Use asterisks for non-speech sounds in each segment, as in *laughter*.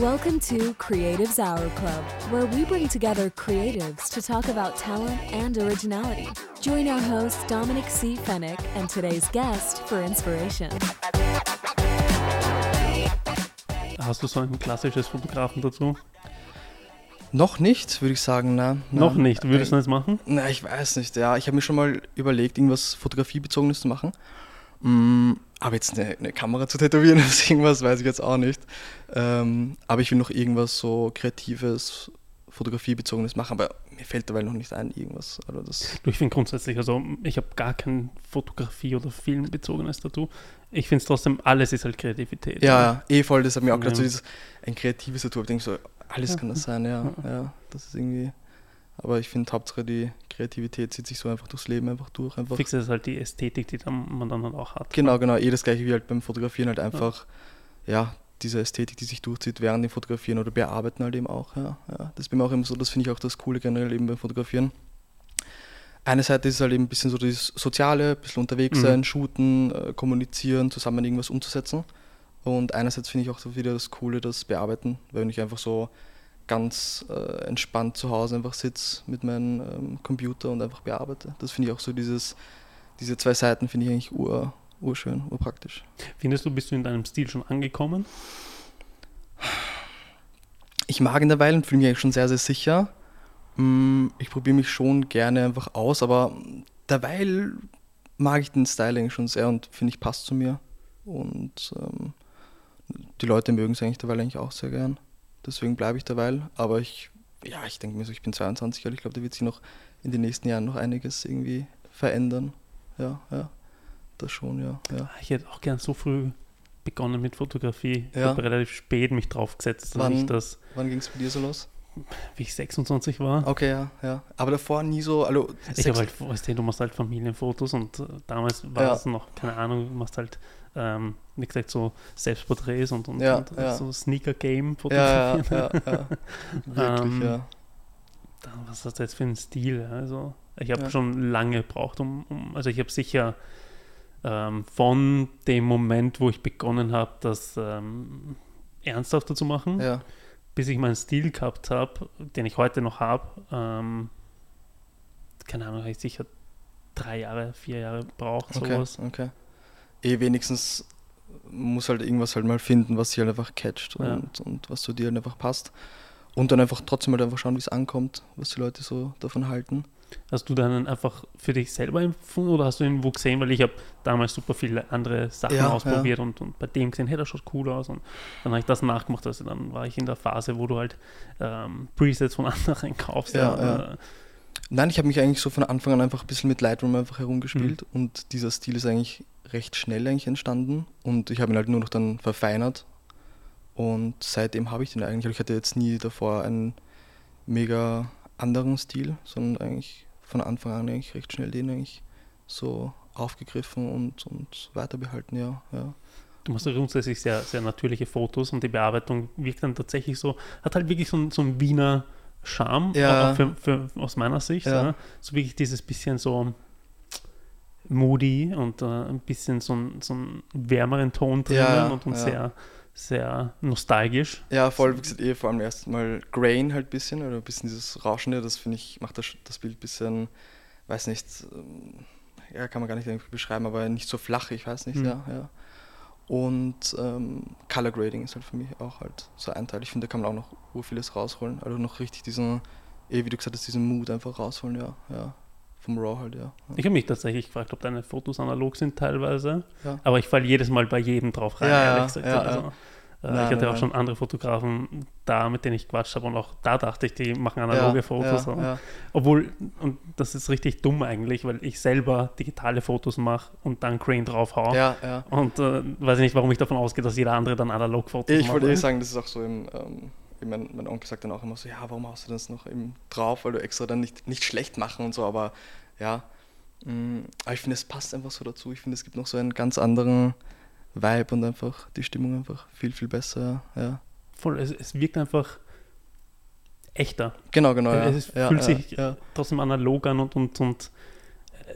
Welcome to Creatives Hour Club, where we bring together creatives to talk about talent and originality. Join our host Dominic C. Fennick and today's guest for inspiration. Hast du so ein klassisches Fotografen dazu? Noch nicht, würde ich sagen. Na, na, Noch nicht. Würdest du das machen? Na, ich weiß nicht. Ja, ich habe mir schon mal überlegt, irgendwas Fotografiebezogenes zu machen. Mm, aber jetzt eine, eine, Kamera zu tätowieren oder *laughs* irgendwas, weiß ich jetzt auch nicht. Ähm, aber ich will noch irgendwas so Kreatives, Fotografiebezogenes machen, aber mir fällt dabei noch nicht ein, irgendwas. Also das ich finde grundsätzlich, also ich habe gar kein Fotografie- oder Filmbezogenes Tattoo. Ich finde es trotzdem, alles ist halt Kreativität. Ja, ja, eh voll, das hat mir auch gerade so dieses, ein kreatives Tattoo, ich denke so, alles kann das sein, ja, ja, das ist irgendwie, aber ich finde Hauptsache die Kreativität zieht sich so einfach durchs Leben einfach durch. Einfach. Fix ist halt die Ästhetik, die dann, man dann halt auch hat. Genau, genau, eh das gleiche wie halt beim Fotografieren halt einfach, ja, ja diese Ästhetik, die sich durchzieht während dem Fotografieren oder Bearbeiten halt eben auch, ja, ja. Das bin mir auch immer so, das finde ich auch das Coole generell eben beim Fotografieren. Eine Seite ist halt eben ein bisschen so das Soziale, ein bisschen unterwegs mhm. sein, shooten, äh, kommunizieren, zusammen irgendwas umzusetzen. Und einerseits finde ich auch so wieder das Coole, das Bearbeiten, weil ich einfach so ganz äh, entspannt zu Hause einfach sitze mit meinem ähm, Computer und einfach bearbeite. Das finde ich auch so dieses, diese zwei Seiten finde ich eigentlich ur, urschön, urpraktisch. Findest du, bist du in deinem Stil schon angekommen? Ich mag in der Weile und fühle mich eigentlich schon sehr, sehr sicher. Mm, ich probiere mich schon gerne einfach aus, aber derweil mag ich den Styling schon sehr und finde ich passt zu mir. Und ähm, die Leute mögen es eigentlich derweil eigentlich auch sehr gern. Deswegen bleibe ich derweil. Aber ich, ja, ich denke mir so, ich bin 22 Jahre, ich glaube, da wird sich noch in den nächsten Jahren noch einiges irgendwie verändern. Ja, ja. Das schon, ja. ja. Ah, ich hätte auch gern so früh begonnen mit Fotografie. Ich habe relativ spät mich drauf gesetzt. Wann, wann ging es bei dir so los? Wie ich 26 war. Okay, ja, ja. Aber davor nie so. Also, ich habe halt, weißt du, du machst halt Familienfotos und äh, damals war ja. es noch, keine Ahnung, du machst halt ähm, wie gesagt, so Selbstporträts und, und, ja, und ja. so Sneaker-Game fotografieren. Ja, ja, ja, *laughs* Wirklich, ähm, ja. Was ist das jetzt für ein Stil? Also, ich habe schon lange gebraucht, um, um also ich habe sicher ähm, von dem Moment, wo ich begonnen habe, das ähm, ernsthafter zu machen, bis ich meinen Stil gehabt habe, den ich heute noch habe, ähm, keine Ahnung, habe ich sicher drei Jahre, vier Jahre braucht, okay, sowas. Okay eh wenigstens muss halt irgendwas halt mal finden, was sie halt einfach catcht ja. und, und was zu dir halt einfach passt. Und dann einfach trotzdem halt einfach schauen, wie es ankommt, was die Leute so davon halten. Hast du dann einfach für dich selber empfunden oder hast du ihn wo gesehen? Weil ich habe damals super viele andere Sachen ja, ausprobiert ja. Und, und bei dem gesehen, hey, das schaut cool aus. Und dann habe ich das nachgemacht. Also dann war ich in der Phase, wo du halt ähm, Presets von *laughs* anderen kaufst. Ja, ja. Nein, ich habe mich eigentlich so von Anfang an einfach ein bisschen mit Lightroom einfach herumgespielt mhm. und dieser Stil ist eigentlich recht schnell eigentlich entstanden und ich habe ihn halt nur noch dann verfeinert und seitdem habe ich den eigentlich. Ich hatte jetzt nie davor einen mega anderen Stil, sondern eigentlich von Anfang an eigentlich recht schnell den eigentlich so aufgegriffen und, und weiter behalten, ja, ja. Du machst ja grundsätzlich sehr, sehr natürliche Fotos und die Bearbeitung wirkt dann tatsächlich so, hat halt wirklich so, so einen Wiener Charme, ja. für, für, aus meiner Sicht. Ja. Ja. So wirklich dieses bisschen so moody und äh, ein bisschen so, ein, so einen wärmeren Ton drinnen und, und sehr, sehr nostalgisch. Ja, voll, wie gesagt, eh vor allem erstmal Grain halt ein bisschen, oder ein bisschen dieses Rauschende, das finde ich, macht das, das Bild ein bisschen, weiß nicht, ähm, ja, kann man gar nicht beschreiben, aber nicht so flach, ich weiß nicht, mhm. ja, ja. Und ähm, Color Grading ist halt für mich auch halt so ein Teil. Ich finde, da kann man auch noch vieles rausholen. Also noch richtig diesen, eh, wie du gesagt hast, diesen Mut einfach rausholen, ja. ja. Vom Raw halt, ja. Ich habe mich tatsächlich gefragt, ob deine Fotos analog sind teilweise. Ja. Aber ich falle jedes Mal bei jedem drauf rein, ja, ehrlich gesagt. Ja, also, äh, nein, ich hatte nein, auch schon andere Fotografen da, mit denen ich quatscht habe und auch da dachte ich, die machen analoge Fotos. Obwohl, und das ist richtig dumm eigentlich, weil ich selber digitale Fotos mache und dann Crane drauf hau. Ja, ja. Und äh, weiß ich nicht, warum ich davon ausgehe, dass jeder andere dann analog Fotos macht. Ich wollte eh sagen, das ist auch so im ähm, mein, mein, Onkel sagt dann auch immer so, ja, warum hast du das noch eben drauf, weil du extra dann nicht, nicht schlecht machen und so, aber ja, mh, mm, aber ich finde, es passt einfach so dazu. Ich finde, es gibt noch so einen ganz anderen Vibe und einfach die Stimmung einfach viel, viel besser, ja. Voll, es, es wirkt einfach echter. Genau, genau, ja. Es ja, fühlt ja, sich trotzdem analog an und, und, und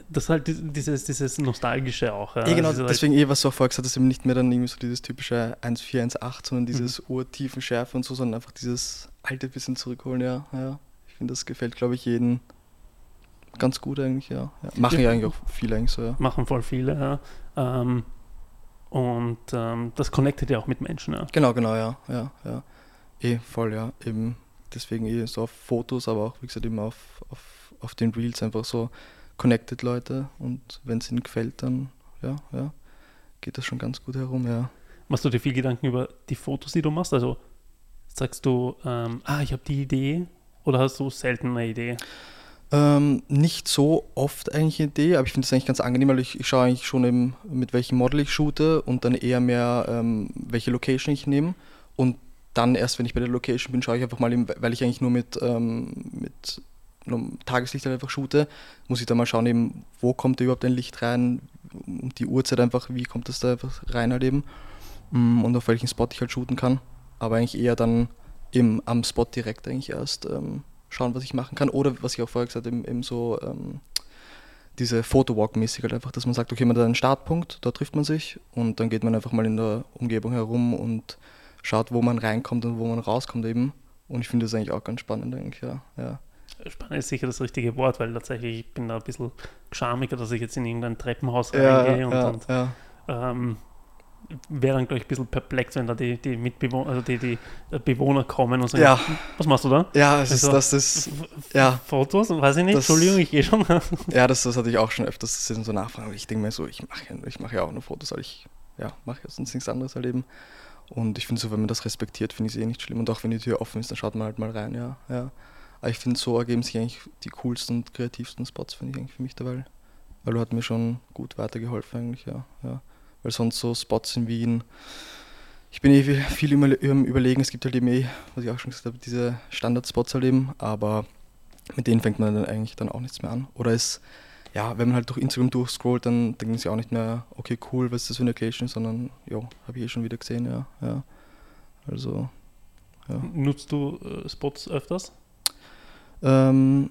das ist halt dieses, dieses Nostalgische auch. Ja, ja genau, halt deswegen eh, was du auch vorher gesagt hast, eben nicht mehr dann irgendwie so dieses typische 1,4, 1,8, sondern dieses mhm. urtiefen Schärfe und so, sondern einfach dieses alte bisschen zurückholen, ja. ja. Ich finde, das gefällt, glaube ich, jeden ganz gut eigentlich, ja. ja. Machen ja eigentlich auch viele eigentlich so, ja. Machen voll viele, ja. Ähm, und ähm, das connectet ja auch mit Menschen, ja. Genau, genau, ja, ja, ja. Eh, voll, ja. Eben deswegen eh so auf Fotos, aber auch, wie gesagt, eben auf, auf, auf den Reels einfach so connected Leute und wenn es ihnen gefällt, dann ja, ja, geht das schon ganz gut herum, ja. Machst du dir viel Gedanken über die Fotos, die du machst? Also sagst du, ähm, ah, ich habe die Idee oder hast du selten eine Idee? Ähm, nicht so oft eigentlich eine Idee, aber ich finde es eigentlich ganz angenehm, weil ich, ich schaue eigentlich schon eben, mit welchem Model ich shoote und dann eher mehr, ähm, welche Location ich nehme. Und dann erst, wenn ich bei der Location bin, schaue ich einfach mal, eben, weil ich eigentlich nur mit, ähm, mit Tageslicht einfach shoote, muss ich da mal schauen, eben, wo kommt überhaupt ein Licht rein, um die Uhrzeit einfach, wie kommt das da einfach rein halt eben mm, und auf welchen Spot ich halt shooten kann. Aber eigentlich eher dann eben am Spot direkt eigentlich erst ähm, schauen, was ich machen kann. Oder was ich auch vorher gesagt habe, eben, eben so ähm, diese Photowalk-mäßig halt einfach, dass man sagt, okay, man hat einen Startpunkt, da trifft man sich und dann geht man einfach mal in der Umgebung herum und schaut, wo man reinkommt und wo man rauskommt eben. Und ich finde das eigentlich auch ganz spannend, eigentlich, ja. ja. Spannend ist sicher das richtige Wort, weil tatsächlich ich bin da ein bisschen geschamiger, dass ich jetzt in irgendein Treppenhaus reingehe ja, und, ja, und ja. Ähm, wäre dann, glaube ich, ein bisschen perplex, wenn da die, die Mitbewohner, also die, die Bewohner kommen und sagen, ja. was machst du da? Ja, es also, ist, das ist, ja. Fotos, weiß ich nicht, das, Entschuldigung, ich gehe schon. *laughs* ja, das, das hatte ich auch schon öfters, das sind so Nachfragen, ich denke mir so, ich mache ja, mach ja auch nur Fotos, weil ich, ja, mache ja sonst nichts anderes erleben. Und ich finde so, wenn man das respektiert, finde ich es eh nicht schlimm. Und auch wenn die Tür offen ist, dann schaut man halt mal rein, ja. ja. Aber ich finde, so ergeben sich eigentlich die coolsten und kreativsten Spots, finde ich eigentlich für mich dabei. Weil du hat mir schon gut weitergeholfen eigentlich, ja. ja weil sonst so Spots in Wien, ich bin eh viel im Überlegen, es gibt halt eben eh, was ich auch schon gesagt habe, diese Standardspots halt eben, aber mit denen fängt man dann eigentlich dann auch nichts mehr an. Oder es, ja, wenn man halt durch Instagram durchscrollt, dann denken sie auch nicht mehr, okay, cool, was ist das für eine Location, sondern, ja, habe ich eh schon wieder gesehen, ja, ja. Also, ja. Nutzt du äh, Spots öfters? Ähm,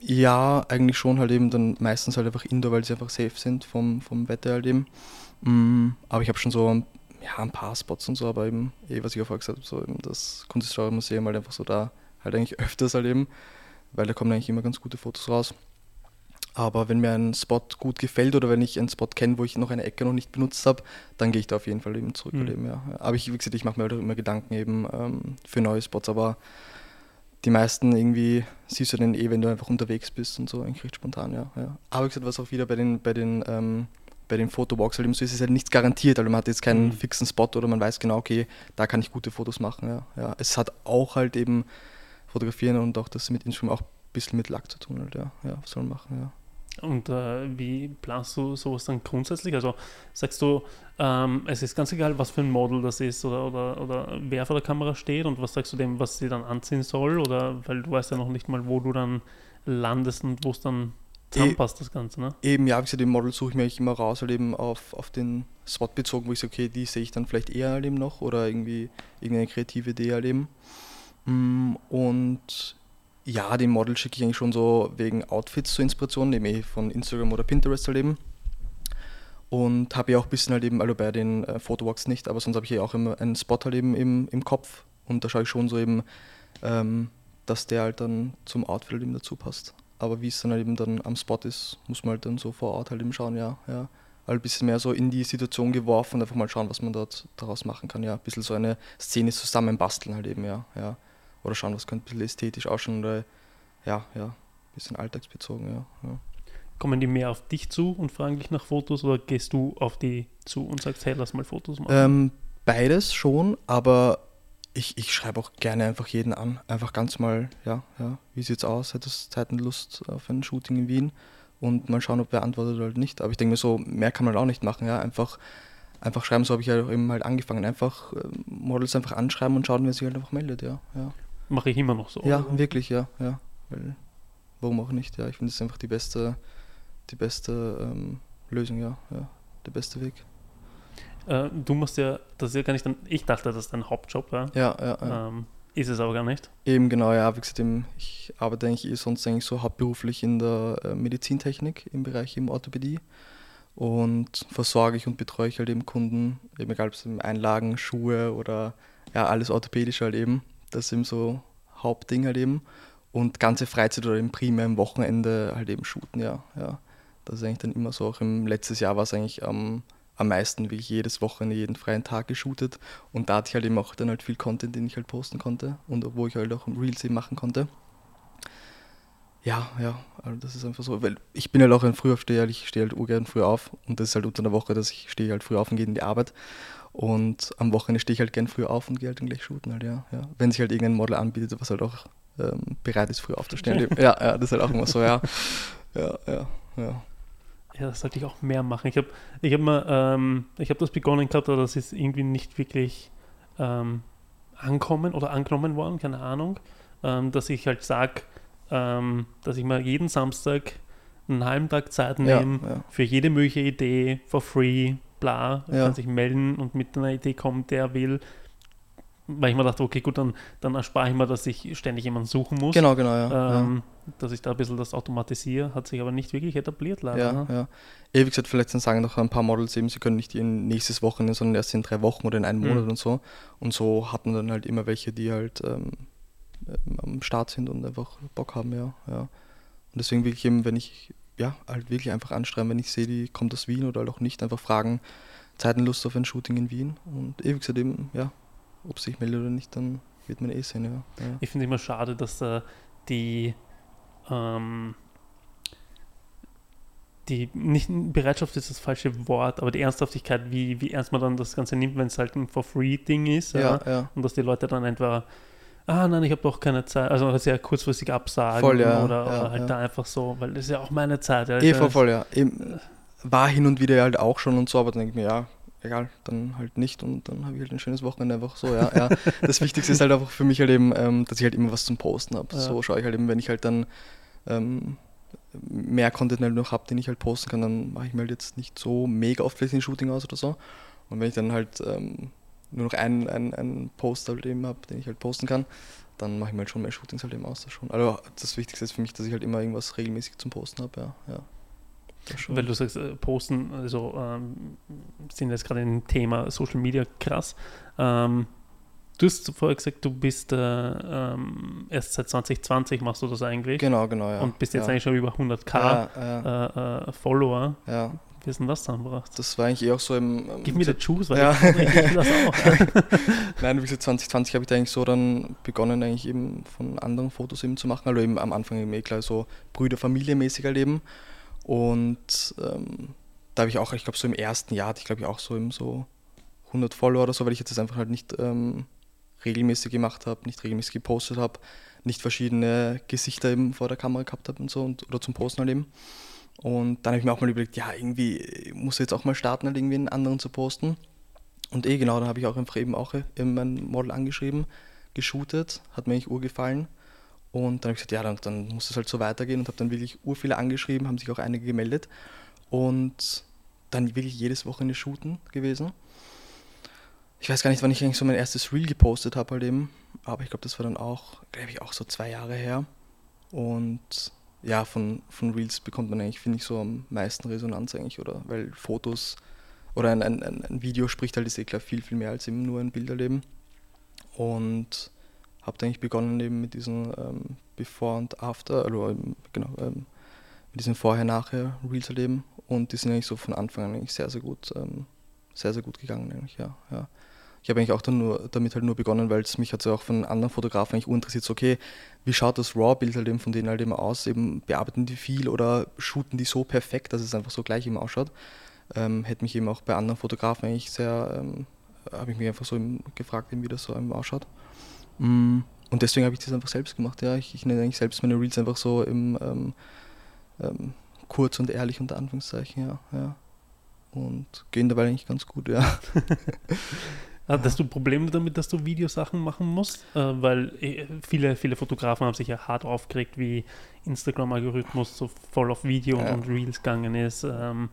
ja, eigentlich schon halt eben dann meistens halt einfach Indoor, weil sie einfach safe sind vom, vom Wetter halt eben. Mm, aber ich habe schon so ja, ein paar Spots und so, aber eben, eh, was ich auch vorher gesagt habe, so eben das Kunsthistorische Museum halt einfach so da, halt eigentlich *laughs* öfters halt eben, weil da kommen eigentlich immer ganz gute Fotos raus. Aber wenn mir ein Spot gut gefällt oder wenn ich einen Spot kenne, wo ich noch eine Ecke noch nicht benutzt habe, dann gehe ich da auf jeden Fall eben zurück. Mhm. Eben, ja. Aber ich, wie gesagt, ich mache mir halt immer Gedanken eben ähm, für neue Spots, aber die meisten irgendwie siehst du dann eh, wenn du einfach unterwegs bist und so, eigentlich recht spontan, ja. ja. Aber gesagt, was auch wieder bei den, bei den ähm, bei den Fotowalks halt eben so ist, ist halt nichts garantiert. Also man hat jetzt keinen mhm. fixen Spot oder man weiß genau, okay, da kann ich gute Fotos machen. Ja. ja. Es hat auch halt eben Fotografieren und auch das mit Instagram auch ein bisschen mit Lack zu tun. Halt, ja. ja, was soll man machen, ja. Und äh, wie planst du sowas dann grundsätzlich? Also sagst du, ähm, es ist ganz egal, was für ein Model das ist oder, oder, oder wer vor der Kamera steht und was sagst du dem, was sie dann anziehen soll? Oder weil du weißt ja noch nicht mal, wo du dann landest und wo es dann zusammenpasst, das Ganze, ne? Eben, ja, wie gesagt, den Model suche ich mir immer raus, halt eben auf, auf den Spot bezogen, wo ich sage, okay, die sehe ich dann vielleicht eher halt eben noch oder irgendwie irgendeine kreative Idee halt eben. Mm, und ja, den Model schicke ich eigentlich schon so wegen Outfits zur Inspiration, nämlich eh von Instagram oder Pinterest halt eben. Und habe ja auch ein bisschen halt eben, also bei den äh, nicht, aber sonst habe ich ja auch immer einen Spot halt eben im, im Kopf und da schaue ich schon so eben, ähm, dass der halt dann zum Outfit halt eben dazu passt. Aber wie es dann halt eben dann am Spot ist, muss man halt dann so vor Ort halt eben schauen, ja. ja. Halt ein bisschen mehr so in die Situation geworfen und einfach mal schauen, was man dort daraus machen kann, ja. Ein bisschen so eine Szene zusammenbasteln halt eben, ja. ja. Oder schauen, was könnte ein bisschen ästhetisch ausschauen oder ja, ja, ein bisschen alltagsbezogen, ja. ja. Kommen die mehr auf dich zu und fragen dich nach Fotos oder gehst du auf die zu und sagst, hey, lass mal Fotos machen? Ähm, beides schon, aber ich, ich schreibe auch gerne einfach jeden an. Einfach ganz mal, ja, ja, wie sieht's aus? Hättest du Zeit und Lust auf ein Shooting in Wien? Und mal schauen, ob wer antwortet oder nicht. Aber ich denke mir so, mehr kann man auch nicht machen, ja. Einfach, einfach schreiben, so habe ich ja halt eben halt angefangen. Einfach äh, Models einfach anschreiben und schauen, wer sich halt einfach meldet, ja. ja. Mache ich immer noch so. Ja, oder? wirklich, ja, ja. Weil, warum auch nicht, ja. Ich finde es einfach die beste, die beste ähm, Lösung, ja, ja. Der beste Weg. Äh, du musst ja, das ist ja gar nicht, dein, ich dachte, das ist dein Hauptjob, ja. Ja, ja. ja. Ähm, Ist es aber gar nicht. Eben genau, ja. Wie gesagt, ich arbeite eigentlich eh sonst eigentlich so hauptberuflich in der äh, Medizintechnik im Bereich eben Orthopädie und versorge ich und betreue ich halt eben Kunden, eben egal ob es Einlagen, Schuhe oder ja, alles orthopädisch halt eben. Das ist eben so Hauptding halt eben. Und ganze Freizeit oder im primär im Wochenende halt eben shooten, ja. ja. Das ist eigentlich dann immer so, auch im letztes Jahr war es eigentlich am, am meisten, wie ich jedes Wochenende, jeden freien Tag geshootet. Und da hatte ich halt eben auch dann halt viel Content, den ich halt posten konnte und wo ich halt auch Reels eben machen konnte. Ja, ja, also das ist einfach so, weil ich bin halt auch ein Frühaufsteher, ich stehe halt urgern früh auf und das ist halt unter der Woche, dass ich stehe halt früh auf und gehe in die Arbeit und am Wochenende stehe ich halt gern früh auf und gehe halt dann gleich shooten halt, ja, ja. Wenn sich halt irgendein Model anbietet, was halt auch ähm, bereit ist, früh aufzustehen. *laughs* ja, ja, das ist halt auch immer so, ja, ja, ja, ja. Ja, das sollte ich auch mehr machen. Ich habe ich hab mal, ähm, ich habe das begonnen gehabt, aber das ist irgendwie nicht wirklich ähm, ankommen oder angenommen worden, keine Ahnung, ähm, dass ich halt sage, ähm, dass ich mal jeden Samstag einen halben Tag Zeit nehme ja, ja. für jede mögliche Idee, for free, bla, ja. kann sich melden und mit einer Idee kommen, der will. Weil ich mir dachte, okay, gut, dann, dann erspare ich mir, dass ich ständig jemanden suchen muss. Genau, genau, ja. Ähm, dass ich da ein bisschen das automatisiere, hat sich aber nicht wirklich etabliert, leider. Ja, ne? ja. Ewig gesagt, vielleicht dann sagen noch ein paar Models eben, sie können nicht in nächstes Wochenende, sondern erst in drei Wochen oder in einem mhm. Monat und so. Und so hatten dann halt immer welche, die halt ähm, am Start sind und einfach Bock haben, ja. ja. Und deswegen wirklich eben, wenn ich, ja, halt wirklich einfach anschreiben, wenn ich sehe, die kommt aus Wien oder halt auch nicht, einfach fragen, Zeitenlust auf ein Shooting in Wien und ewig gesagt eben, ja, ob sich meldet oder nicht, dann wird man eh sehen, ja. ja. Ich finde immer schade, dass äh, die ähm, die nicht Bereitschaft ist das falsche Wort, aber die Ernsthaftigkeit, wie, wie ernst man dann das Ganze nimmt, wenn es halt ein for free Ding ist, ja, ja. und dass die Leute dann entweder ah nein, ich habe doch keine Zeit, also sehr kurzfristig absagen voll, ja, oder, ja, oder, halt ja. da einfach so, weil das ist ja auch meine Zeit. Ja, voll, voll, ja. Eben, war hin und wieder halt auch schon und so, aber dann denke ich mir, ja, egal, dann halt nicht und dann habe ich halt ein schönes Wochenende einfach so, ja, ja. *laughs* Das Wichtigste ist halt einfach für mich halt eben, ähm, dass ich halt immer was zum Posten habe. So schaue ich halt eben, wenn ich halt dann ähm, mehr Content halt noch habe, den ich halt posten kann, dann mache ich mir halt jetzt nicht so mega oft vielleicht ein Shooting aus oder so. Und wenn ich dann halt ähm, nur noch einen, einen, einen Post halt eben habe, den ich halt posten kann, dann mache ich mir halt schon mehr Shootings halt eben aus. Das schon. Also das Wichtigste ist für mich, dass ich halt immer irgendwas regelmäßig zum Posten habe, ja. ja. Weil du sagst, äh, Posten, also ähm, sind jetzt gerade ein Thema Social Media krass. Ähm, du hast vorher gesagt, du bist äh, ähm, erst seit 2020 machst du das eigentlich. Genau, genau, ja. Und bist jetzt ja. eigentlich schon über 100k ja, ja. Äh, äh, Follower. Ja. Wie ist denn das zusammengebracht? Das war eigentlich eh auch so im. Ähm, Gib mir the Juice, weil ja. ich, ich das auch. *laughs* Nein, wie gesagt, 2020 habe ich da eigentlich so dann begonnen, eigentlich eben von anderen Fotos eben zu machen. Also eben am Anfang eben eh klar so Brüder, Familie mäßig halt. Und ähm, da habe ich auch, ich glaube, so im ersten Jahr hatte ich, glaube ich, auch so eben so 100 Follower oder so, weil ich jetzt das einfach halt nicht ähm, regelmäßig gemacht habe, nicht regelmäßig gepostet habe, nicht verschiedene Gesichter eben vor der Kamera gehabt habe und so und, oder zum Posten halt eben. Und dann habe ich mir auch mal überlegt, ja, irgendwie muss ich jetzt auch mal starten, halt irgendwie einen anderen zu posten. Und eh genau, dann habe ich auch einfach eben auch eben mein Model angeschrieben, geshootet, hat mir eigentlich urgefallen. Und dann habe ich gesagt, ja, dann, dann muss es halt so weitergehen und habe dann wirklich ur viele angeschrieben, haben sich auch einige gemeldet. Und dann wirklich jedes Wochenende shooten gewesen. Ich weiß gar nicht, wann ich eigentlich so mein erstes Reel gepostet habe halt eben, aber ich glaube, das war dann auch, glaube ich, auch so zwei Jahre her. Und ja, von, von Reels bekommt man eigentlich, finde ich, so am meisten Resonanz eigentlich, oder? Weil Fotos oder ein, ein, ein Video spricht halt, ist eh klar, viel, viel mehr als eben nur ein Bilderleben. Und habe eigentlich begonnen eben mit diesen ähm, Before und After, also ähm, genau, ähm, mit diesen Vorher-Nachher Reels erleben. Und die sind eigentlich so von Anfang an eigentlich sehr, sehr gut, ähm, sehr, sehr gut gegangen eigentlich, ja. ja ich habe eigentlich auch nur, damit halt nur begonnen, weil es mich hat ja auch von anderen Fotografen eigentlich uninteressiert, so okay, wie schaut das RAW-Bild halt eben von denen halt immer aus, eben bearbeiten die viel oder shooten die so perfekt, dass es einfach so gleich immer ausschaut. Ähm, hätte mich eben auch bei anderen Fotografen eigentlich sehr, ähm, habe ich mich einfach so gefragt, eben, wie das so eben ausschaut. Mm, und deswegen habe ich das einfach selbst gemacht, ja. Ich, ich nenne eigentlich selbst meine Reels einfach so im ähm, ähm kurz und ehrlich unter Anführungszeichen, ja. ja. Und gehen dabei eigentlich ganz gut, ja. *laughs* Hattest du Probleme damit, dass du Videosachen machen musst? Äh, weil äh, viele, viele Fotografen haben sich ja hart aufgeregt, wie Instagram-Algorithmus so voll auf Video ja. und Reels gegangen ist. Ähm,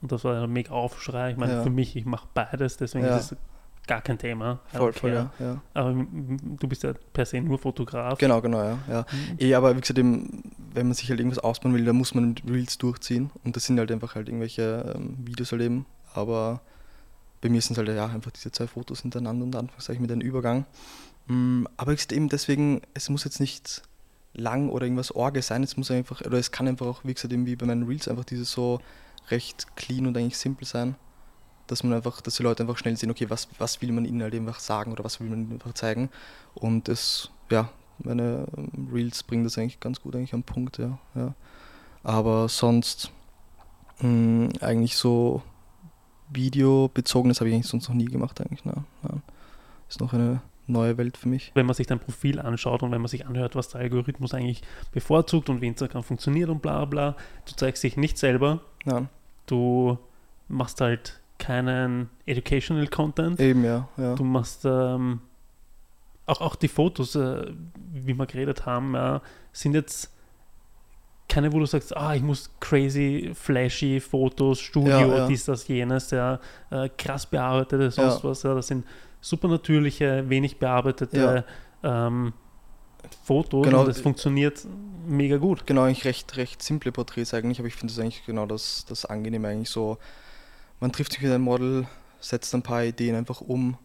und das war ein mega Aufschrei. Ich meine, ja. für mich, ich mache beides, deswegen ja. ist es gar kein Thema. Voll, voll, ja, ja. Aber du bist ja per se nur Fotograf. Genau, genau, ja. ja. Mhm. Eh, aber wie gesagt, eben, wenn man sich halt irgendwas ausbauen will, dann muss man Reels durchziehen. Und das sind halt einfach halt irgendwelche ähm, Videos erleben. Aber bei mir sind es halt ja einfach diese zwei Fotos hintereinander und Anführungszeichen mit einem Übergang. Mm, aber eben deswegen, es muss jetzt nicht lang oder irgendwas Orge sein, es muss einfach, oder es kann einfach auch, wie gesagt, eben wie bei meinen Reels einfach dieses so recht clean und eigentlich simpel sein dass man einfach, dass die Leute einfach schnell sehen, okay, was, was will man ihnen halt einfach sagen oder was will man ihnen einfach zeigen. Und das, ja, meine ähm, Reels bringen das eigentlich ganz gut eigentlich am Punkt, ja. ja. Aber sonst mh, hm, eigentlich so videobezogenes habe ich eigentlich sonst noch nie gemacht eigentlich. Ne? Ja. Ist noch eine neue Welt für mich. Wenn man sich dein Profil anschaut und wenn man sich anhört, was der Algorithmus eigentlich bevorzugt und wie Instagram funktioniert und bla bla, du zeigst dich nicht selber. Ja. Du machst halt keinen Educational Content. Eben, ja. ja. Du machst ähm, auch, auch die Fotos, äh, wie wir geredet haben, ja, sind jetzt keine, wo du sagst, ah, ich muss crazy, flashy Fotos, Studio, ja, ja. dies, das, jenes, ja, äh, krass bearbeitete, sonst was, ja, das sind super natürliche, wenig bearbeitete ähm, Fotos genau, und das funktioniert mega gut. Genau, eigentlich recht, recht simple Porträts eigentlich, aber ich finde das eigentlich genau das, das Angenehme eigentlich so man trifft sich mit einem Model, setzt ein paar Ideen einfach um,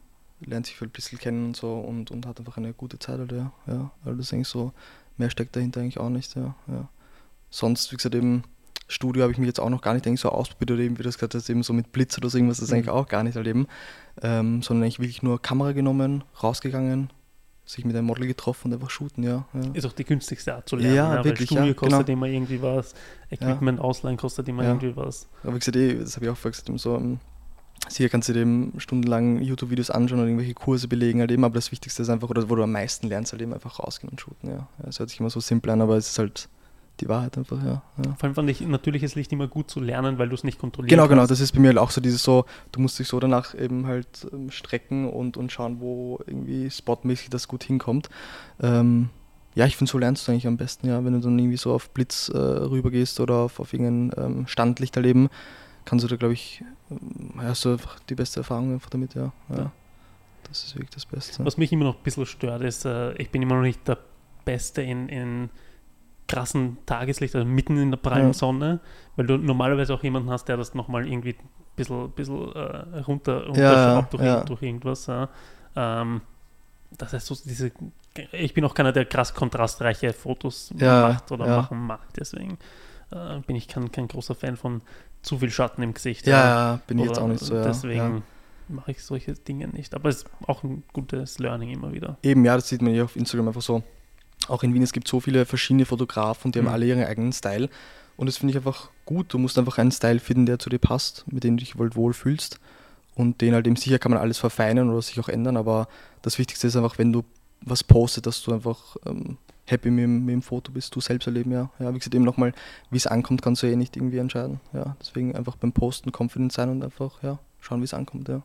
lernt sich ein bisschen kennen und so und, und hat einfach eine gute Zeit, ja. ja. Also das ist eigentlich so, mehr steckt dahinter eigentlich auch nicht, ja. ja. Sonst, wie gesagt, eben Studio habe ich mich jetzt auch noch gar nicht eigentlich so ausprobiert oder eben, wie das gerade ist, eben so mit Blitz oder so irgendwas, das ist mhm. eigentlich auch gar nicht erleben, ähm, sondern eigentlich wirklich nur Kamera genommen, rausgegangen, sich mit einem Model getroffen und einfach shooten, ja, ja. Ist auch die günstigste Art zu lernen, ja, ja wirklich, Studio ja, kostet genau. immer irgendwie was, Equipment ausleihen kostet immer irgendwie was. Aber wie gesagt, eh, das habe ich auch vorher gesagt, so, um, sicher kannst du dir stundenlang YouTube-Videos anschauen und irgendwelche Kurse belegen halt eben, aber das Wichtigste ist einfach, oder wo du am meisten lernst, halt eben einfach rausgehen und shooten, ja. Es hört sich immer so simpel an, aber es ist halt die Wahrheit einfach, ja, ja. Vor allem fand ich natürliches Licht immer gut zu lernen, weil du es nicht kontrollierst. Genau, genau, das ist bei mir halt auch so dieses so, du musst dich so danach eben halt ähm, strecken und, und schauen, wo irgendwie spotmäßig das gut hinkommt. Ähm, ja, ich finde, so lernst du eigentlich am besten, ja, wenn du dann irgendwie so auf Blitz äh, rübergehst oder auf, auf irgendein ähm, Standlicht erleben, kannst du da, glaube ich, ähm, hast du einfach die beste Erfahrung einfach damit, ja. ja. ja. Das ist wirklich das Beste. Was mich immer noch ein bisschen stört, ist, äh, ich bin immer noch nicht der Beste in, in krassen Tageslicht, also mitten in der prallen ja. Sonne, weil du normalerweise auch jemanden hast, der das nochmal irgendwie ein bisschen, bisschen äh, runter, runterschraubt ja, durch, ja. durch, irgendwas. Ähm, das heißt, so diese, ich bin auch keiner, der krass kontrastreiche Fotos macht oder machen mag, deswegen äh, bin ich kein, kein großer Fan von zu viel Schatten im Gesicht. Ja, bin ich jetzt auch nicht so. Deswegen mache ich solche Dinge nicht. Aber es ist auch ein gutes Learning immer wieder. Eben, ja, das sieht man ja auf Instagram einfach so auch in Wien, es gibt so viele verschiedene Fotografen, die mhm. haben alle ihren eigenen Style. Und das finde ich einfach gut. Du musst einfach einen Style finden, der zu dir passt, mit dem du dich wohl wohlfühlst. Und den halt eben sicher kann man alles verfeinern oder sich auch ändern, aber das Wichtigste ist einfach, wenn du was postest, dass du einfach ähm, happy mit, mit, dem Foto bist, du selbst erleben, ja. Ja, wie gesagt, eben nochmal, wie es ankommt, kannst du eh nicht irgendwie entscheiden. Ja, deswegen einfach beim Posten confident sein und einfach, ja, schauen, wie es ankommt, ja.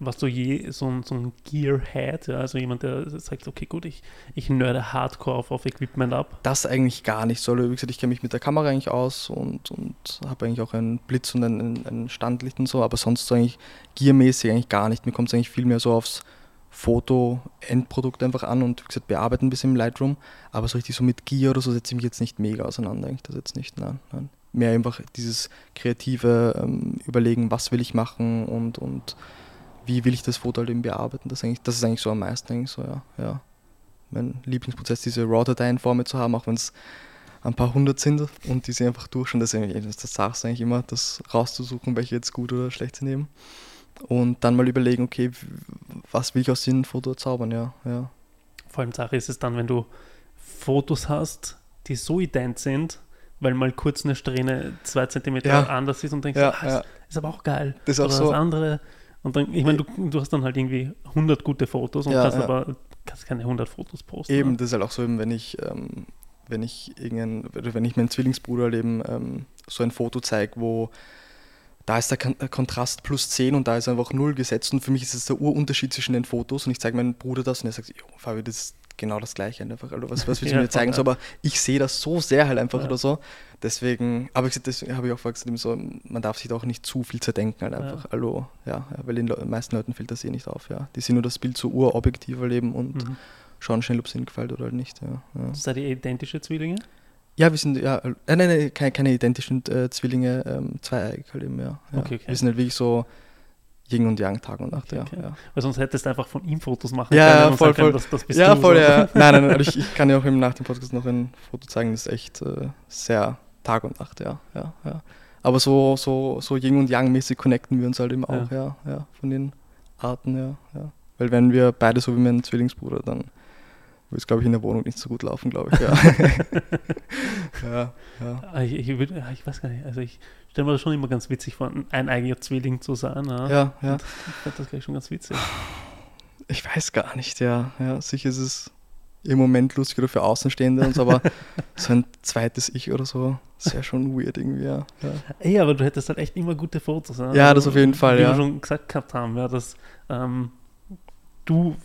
Warst du je so ein, so ein Gearhead, ja? also jemand, der sagt, okay, gut, ich, ich nerde hardcore auf, auf Equipment ab? Das eigentlich gar nicht. So, wie gesagt, ich kenne mich mit der Kamera eigentlich aus und, und habe eigentlich auch einen Blitz und ein, ein Standlicht und so, aber sonst so eigentlich gearmäßig eigentlich gar nicht. Mir kommt es eigentlich viel mehr so aufs Foto-Endprodukt einfach an und wie gesagt, bearbeiten ein bisschen im Lightroom, aber so richtig so mit Gear oder so setze ich mich jetzt nicht mega auseinander, eigentlich das jetzt nicht, nein, nein. Mehr einfach dieses kreative ähm, Überlegen, was will ich machen und, und wie will ich das Foto halt eben bearbeiten. Das, eigentlich, das ist eigentlich so am meisten eigentlich so, ja. ja. Mein Lieblingsprozess, diese RAW-Dateien vor mir zu haben, auch wenn es ein paar hundert sind und die sie einfach durchschauen. Das, das, das sagst du eigentlich immer, das rauszusuchen, welche jetzt gut oder schlecht sind eben. Und dann mal überlegen, okay, was will ich aus dem Foto zaubern, ja. ja. Vor allem Sache ist es dann, wenn du Fotos hast, die so ident sind, weil mal kurz eine Strähne zwei Zentimeter ja. anders ist und denkst, ja, ah, ja. ist aber auch geil. Das ist auch Oder so. das andere und dann, ich meine, du, du hast dann halt irgendwie 100 gute Fotos und ja, kannst ja. aber kannst keine 100 Fotos posten. Eben, das ist halt auch so, wenn ich, ähm, wenn ich irgendein, wenn ich meinen Zwillingsbruder halt eben ähm, so ein Foto zeige, wo da ist der Kontrast plus 10 und da ist einfach 0 gesetzt und für mich ist es der Urunterschied zwischen den Fotos und ich zeige meinem Bruder das und er sagt, jo, Fabi, das genau das Gleiche einfach. Also was, was willst du *laughs* ja, mir zeigen? So, aber ich sehe das so sehr halt einfach ja. oder so. Deswegen, aber deswegen habe ich auch gesagt, so, man darf sich da auch nicht zu viel zerdenken halt einfach. Ja. Also, ja, weil den Le meisten Leuten fällt das eh nicht auf, ja. Die sehen nur das Bild so urobjektiv erleben und mhm. schauen schnell, ob es ihnen gefällt oder halt nicht. Ja, ja. Seid ihr identische Zwillinge? Ja, wir sind, ja, äh, nein, nein, keine, keine identischen äh, Zwillinge, ähm, zweieig halt eben, ja. ja. Okay, okay. Wir sind halt wirklich so Yin und Yang, Tag und Nacht, okay, ja, ja. Weil sonst hättest du einfach von ihm Fotos machen ja, können. Ja, voll, voll. Können, das, das ja, voll, so. ja. Nein, nein, nein, ich, ich kann dir auch nach dem Podcast noch ein Foto zeigen, das ist echt äh, sehr Tag und Nacht, ja, ja, ja. Aber so, so, so Yin und Yang-mäßig connecten wir uns halt eben auch, ja, ja, ja von den Arten, ja, ja. Weil wenn wir beide so wie mein Zwillingsbruder, dann würde es, glaube ich, in der Wohnung nicht so gut laufen, glaube ich, ja. *laughs* ja, ja. Ah, ich, ich, würd, ah, ich, weiß gar nicht, also ich stelle mir das schon immer ganz witzig vor, ein eigener Zwilling zu sein. Ja, ja. ja. ich finde das gleich schon ganz witzig. Ich weiß gar nicht, ja. ja sicher ist es im Moment lustig oder für Außenstehende und so, aber *laughs* so ein zweites Ich oder so, das wäre schon weird irgendwie, ja. ja. Ey, aber du hättest halt echt immer gute Fotos. Ne? Ja, das auf jeden Fall, wie ja. Wie wir schon gesagt gehabt haben, ja, dass ähm, du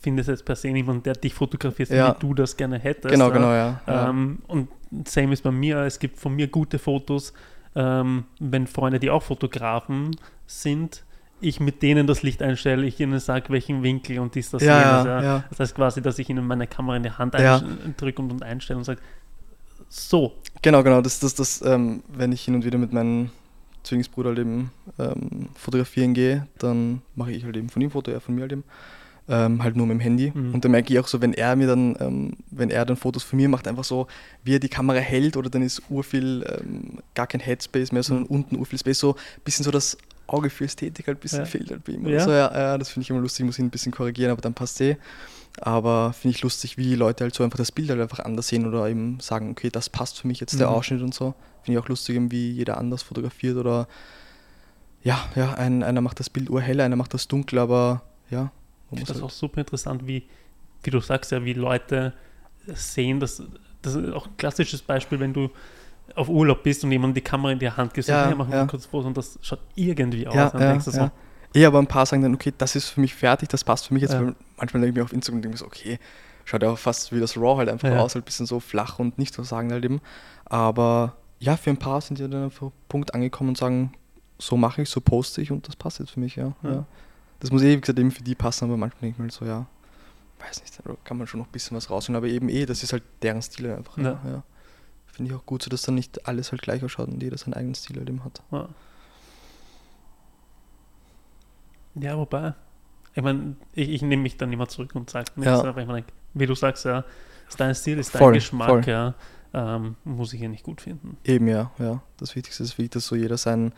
findest jetzt per se niemanden, der dich fotografiert, ja. wie du das gerne hättest. Genau, genau, ja. Ähm, und same ist bei mir, es gibt von mir gute Fotos, ähm, wenn Freunde, die auch Fotografen sind, ich mit denen das Licht einstelle, ich ihnen sage, welchen Winkel und dies, das, ja, ja, ja. Das heißt quasi, dass ich ihnen meine Kamera in die Hand ja. drücke und, und einstelle und sage, so. Genau, genau, das ist das, das ähm, wenn ich hin und wieder mit meinen Zwillingsbruder halt eben ähm, fotografieren gehe, dann mache ich halt eben von ihm Foto, er von mir halt eben. Ähm, halt nur mit dem Handy. Mhm. Und dann merke ich auch so, wenn er mir dann, ähm, wenn er dann Fotos von mir macht, einfach so, wie er die Kamera hält oder dann ist urviel ähm, gar kein Headspace mehr, sondern mhm. unten urviel Space, so ein bisschen so das Auge für Ästhetik halt ein bisschen ja. fehlt halt bei ihm. Ja. So, ja, ja, das finde ich immer lustig, muss ihn ein bisschen korrigieren, aber dann passt eh. Aber finde ich lustig, wie Leute halt so einfach das Bild halt einfach anders sehen oder eben sagen, okay, das passt für mich jetzt der mhm. Ausschnitt und so. Finde ich auch lustig, wie jeder anders fotografiert oder ja, ja, ein, einer macht das Bild urhell, einer macht das dunkel, aber ja. Ich finde das halt auch super interessant, wie, wie du sagst, ja, wie Leute sehen, dass das ist auch ein klassisches Beispiel, wenn du auf Urlaub bist und jemand die Kamera in die Hand gibt, ja, hey, mach mal ja. kurz Foto und das schaut irgendwie aus. Ja, ja, denkst du so, Eh, aber ein paar sagen dann, okay, das ist für mich fertig, das passt für mich jetzt. Ja. Manchmal denke ich mir auf Instagram und denke mir so, okay, schaut ja auch fast wie das Raw halt einfach ja. aus, halt ein bisschen so flach und nicht so sagen halt eben. Aber ja, für ein paar sind die dann auf einen Punkt angekommen und sagen, so mache ich, so poste ich und das passt jetzt für mich, ja. ja. ja. Das muss eh, wie gesagt, eben für die passen, aber manchmal denke ich mir so, ja, weiß nicht, da kann man schon noch ein bisschen was rausholen, aber eben eh, das ist halt deren Stil einfach. Ja. ja. Finde ich auch gut, so dass dann nicht alles halt gleich ausschaut und jeder seinen eigenen Stil halt eben hat. Ja. Ja, wobei, ich meine, ich, ich nehme mich dann immer zurück und sage nichts, ja. aber ich meine, wie du sagst, ja, ist dein Stil, ist dein voll, Geschmack, voll. ja, ähm, muss ich ja nicht gut finden. Eben, ja, ja. Das Wichtigste ist wirklich, dass so jeder sein,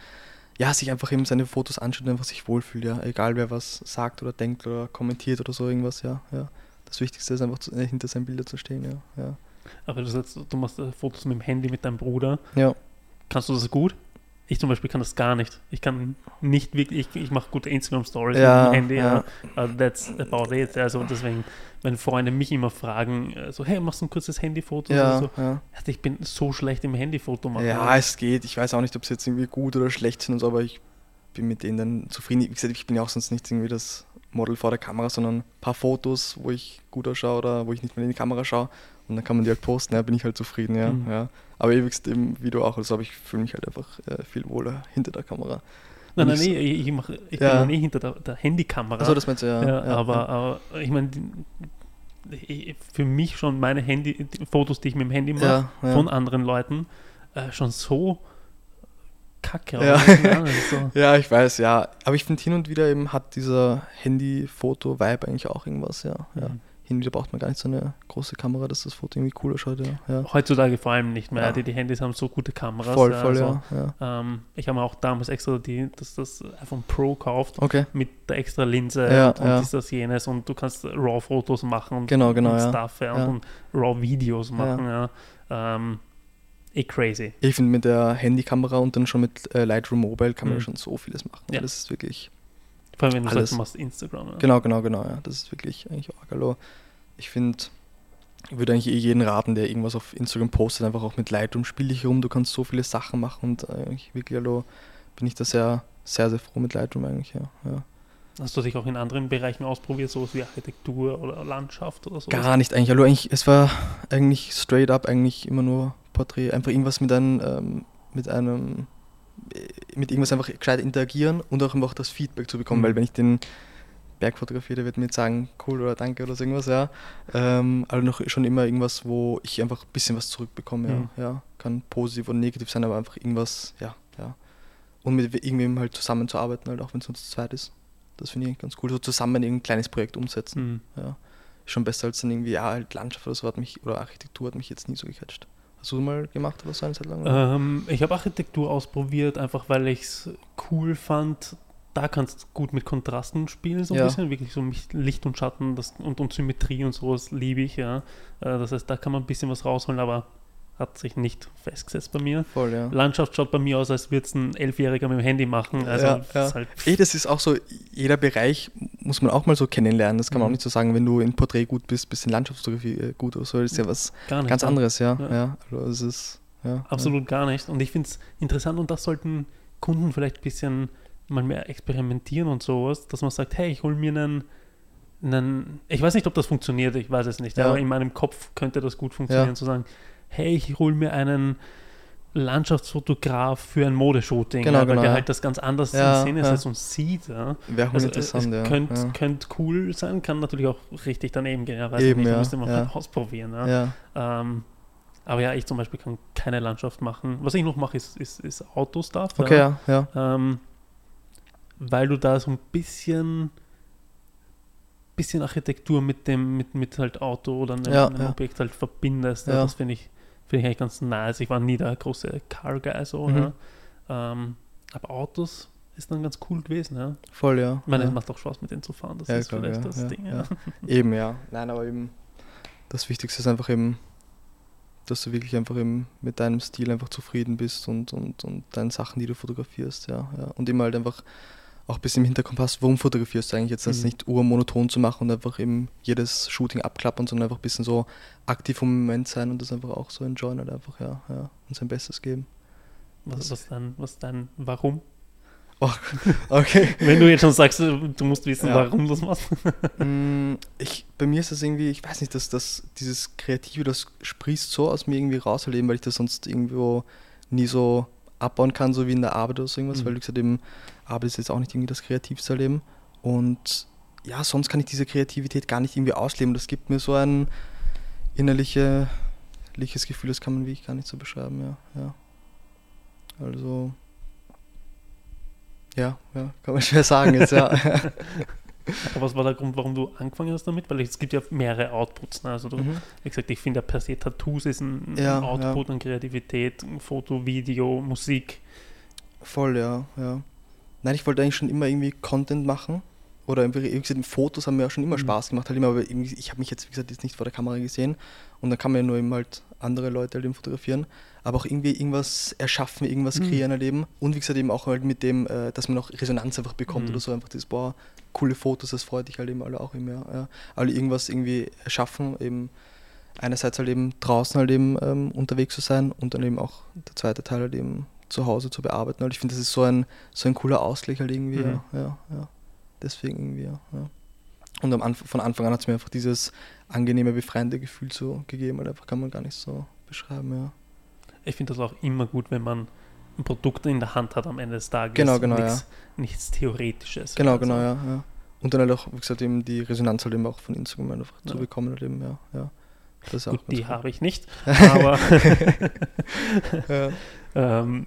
ja, sich einfach eben seine Fotos anschaut und einfach sich wohlfühlt, ja, egal wer was sagt oder denkt oder kommentiert oder so irgendwas, ja, ja. Das Wichtigste ist einfach zu, äh, hinter seinen Bildern zu stehen, ja, ja. Aber du sagst, du machst Fotos mit dem Handy mit deinem Bruder. Ja. Kannst du das gut? Ich zum Beispiel kann das gar nicht. Ich kann nicht wirklich, ich, ich mache gute Instagram-Stories ja, mit dem Handy, ja. Uh, that's about it. Also deswegen, wenn Freunde mich immer fragen, äh, so, hey, machst du ein kurzes Handyfoto? Ja, so. ja. Also ich bin so schlecht im Handyfoto machen. Ja, es geht. Ich weiß auch nicht, ob sie jetzt irgendwie gut oder schlecht sind und so, aber ich bin mit denen dann zufrieden. Wie gesagt, ich bin ja auch sonst nicht irgendwie das Model vor der Kamera, sondern ein paar Fotos, wo ich gut ausschaue oder wo ich nicht mehr in die Kamera schaue. Und dann kann man die halt posten, ja, bin ich halt zufrieden, ja. Mhm. ja. Aber ewigst eben, wie du auch, also ich fühle mich halt einfach äh, viel wohler hinter der Kamera. Nein, nein, nee, ich, ich, mach, ich ja. bin ja nicht hinter der, der Handykamera. Achso, das meinst du, ja. ja, ja aber, aber ich meine, für mich schon meine Handy, die Fotos, die ich mit dem Handy mache, von anderen Leuten, äh, schon so kacke. Ja. so. *laughs* ja, ich weiß, ja. Aber ich finde hin und wieder eben hat dieser Handy-Foto-Vibe eigentlich auch irgendwas, ja. Mhm. Ja hin und wieder braucht man gar nicht so eine große Kamera, dass das Foto irgendwie cooler schaut. Ja. ja. Heutzutage vor allem nicht mehr. Ja. Die, die, Handys haben so gute Kameras. Voll, voll, also, ja. Ähm, ich habe auch damals extra die, das, das iPhone Pro gekauft okay. mit der extra Linse ja, und, und ist das jenes und du kannst RAW-Fotos machen und, genau, genau, und Stuff und, RAW-Videos machen. Ähm, eh crazy. Ich finde mit der Handykamera und dann schon mit äh, Lightroom Mobile kann man mhm. schon so vieles machen. Ja. Das ist wirklich vor allem, wenn du Alles. sagst, du machst Instagram. Ja. Genau, genau, genau, ja. Das ist wirklich eigentlich arg. Ich finde, ich würde eigentlich eh jeden raten, der irgendwas auf Instagram postet, einfach auch mit Lightroom spiel dich rum. Du kannst so viele Sachen machen und eigentlich wirklich, hallo, bin ich da sehr, sehr, sehr froh mit Lightroom eigentlich, ja. ja. Hast du dich auch in anderen Bereichen ausprobiert, sowas wie Architektur oder Landschaft oder so? Gar nicht eigentlich. Also eigentlich, es war eigentlich straight up eigentlich immer nur Porträt. Einfach irgendwas mit einem, ähm, mit einem, äh, mit irgendwas einfach gescheit interagieren und auch einfach das Feedback zu bekommen. Mhm. Weil wenn ich den Berg fotografiere, der wird mir jetzt sagen, cool oder danke oder so irgendwas, ja. Ähm, aber noch schon immer irgendwas, wo ich einfach ein bisschen was zurückbekomme, mhm. ja. ja. Kann positiv oder negativ sein, aber einfach irgendwas, ja, ja. Und mit irgendwem halt zusammenzuarbeiten, halt auch wenn es uns zu zweit ist. Das finde ich ganz cool. So zusammen ein kleines Projekt umsetzen. Mhm. Ja. Schon besser als dann irgendwie, ja, halt Landschaft oder so hat mich, oder Architektur hat mich jetzt nie so gecatcht. Hast du mal gemacht oder so eine Zeit lang? Ähm, ich habe Architektur ausprobiert, einfach weil ich es cool fand. Da kannst du gut mit Kontrasten spielen, so ein ja. bisschen, wirklich so Licht und Schatten das, und, und Symmetrie und sowas liebe ich, ja. Äh, das heißt, da kann man ein bisschen was rausholen, aber hat sich nicht festgesetzt bei mir. Voll, ja. Landschaft schaut bei mir aus, als würde es ein Elfjähriger mit dem Handy machen. Also ja, ja. Halt Ey, das ist auch so, jeder Bereich muss man auch mal so kennenlernen. Das kann man mhm. auch nicht so sagen, wenn du in Porträt gut bist, bist in Landschaftsfotografie äh, gut oder so. Das ist ja was nicht, ganz anderes, ja. ja. Also es ist, Absolut gar nicht. Und ich finde es interessant und das sollten Kunden vielleicht ein bisschen mal mehr experimentieren und sowas, dass man sagt, hey, ich hole mir einen einen, ich weiß nicht, ob das funktioniert, ich weiß es nicht, aber in meinem Kopf könnte das gut funktionieren, zu sagen, hey, ich hole mir einen Landschaftsfotograf für ein Modeshooting, genau, ja, weil genau, der ja. halt das ganz anders ja, in Szene setzt und sieht. Ja. Wäre also interessant, es, ja. Könnte könnt cool sein, kann natürlich auch richtig daneben gehen. Ja, weiß Eben, nicht, ja, müsste man ja. mal ausprobieren. Ja. Ähm, aber ja, ich zum Beispiel kann keine Landschaft machen. Was ich noch mache, ist, ist, ist Autostuff. Okay, ja. ja. Ähm, weil du da so ein bisschen bisschen Architektur mit dem, mit, mit halt Auto oder einem, Ja, einem ja. Objekt halt verbindest. Ja. Ja. Das finde ich, finde ich eigentlich ganz nice. Ich war nie der große Car Guy so, Mhm. ja. ähm, aber Autos ist dann ganz cool gewesen, ja. Voll, ja. Ich meine, ja. es macht auch Spaß mit denen zu fahren, das Ja, ist klar, vielleicht das Ding. Eben, ja. Nein, aber eben das Wichtigste ist einfach eben, dass du wirklich einfach eben mit deinem Stil einfach zufrieden bist und, und, und deinen Sachen, die du fotografierst, ja. ja. Und immer halt einfach auch ein bisschen im Hinterkopf hast, warum fotografierst du eigentlich jetzt, das Mhm. nicht urmonoton zu machen und einfach eben jedes Shooting abklappern, sondern einfach ein bisschen so aktiv im Moment sein und das einfach auch so enjoyen halt einfach, ja, ja. Und sein Bestes geben. Was, was dann, was dann, warum? Oh, okay. *laughs* Wenn du jetzt schon sagst, du musst wissen, Ja. warum du das machst. *laughs* Mm, ich, bei mir ist das irgendwie, ich weiß nicht, dass das, dieses Kreative, das sprießt so aus mir irgendwie raus, halt eben, weil ich das sonst irgendwo nie so abbauen kann, so wie in der Arbeit oder so irgendwas, Mhm. weil du gesagt eben, Arbeit ist jetzt auch nicht irgendwie das kreativste Leben. Und ja, sonst kann ich diese Kreativität gar nicht irgendwie ausleben. Das gibt mir so ein innerliche, innerliches Gefühl, das kann man wirklich gar nicht so beschreiben, ja. ja. Also, ja, ja, kann man *laughs* schwer sagen jetzt, ja. *laughs* Aber was war der Grund, warum du angefangen hast damit? Weil es gibt ja mehrere Outputs. Ne? Also du, Mhm. wie gesagt, ich finde ja per se Tattoos ist ein, Ja, ein Output an Kreativität, Foto, Video, Musik. Voll, ja, ja. Nein, ich wollte eigentlich schon immer irgendwie Content machen. Oder irgendwie, wie gesagt, Fotos haben mir auch schon immer Mhm. Spaß gemacht, halt immer, aber irgendwie, ich habe mich jetzt, wie gesagt, jetzt nicht vor der Kamera gesehen. Und dann kann man ja nur eben halt andere Leute halt eben fotografieren. Aber auch irgendwie irgendwas erschaffen, irgendwas Mhm. kreieren halt eben. Und wie gesagt, eben auch halt mit dem, äh, dass man auch Resonanz einfach bekommt Mhm. oder so. Einfach das, boah, coole Fotos, das freut dich halt eben alle auch immer. Ja. Alle irgendwas irgendwie erschaffen, eben einerseits halt eben draußen halt eben ähm, unterwegs zu sein und dann eben auch der zweite Teil halt eben zu Hause zu bearbeiten. Und ich finde, das ist so ein, so ein cooler Ausgleich halt irgendwie. Mhm. Ja, ja, ja. Deswegen irgendwie, ja. ja. Und am Anf von Anfang an hat es mir einfach dieses angenehme, befreiende Gefühl so gegeben. Halt einfach kann man gar nicht so beschreiben, ja. Ich finde das auch immer gut, wenn man ein Produkt in der Hand hat am Ende des Tages. Genau, genau, nichts, nichts Theoretisches. Genau, Also, genau, ja, ja. Und dann halt auch, wie gesagt, eben die Resonanz halt eben auch von Instagram einfach Ja. zu bekommen halt eben, ja. ja. Das Gut, die habe ich nicht. *laughs* Aber, ja. *laughs* ähm,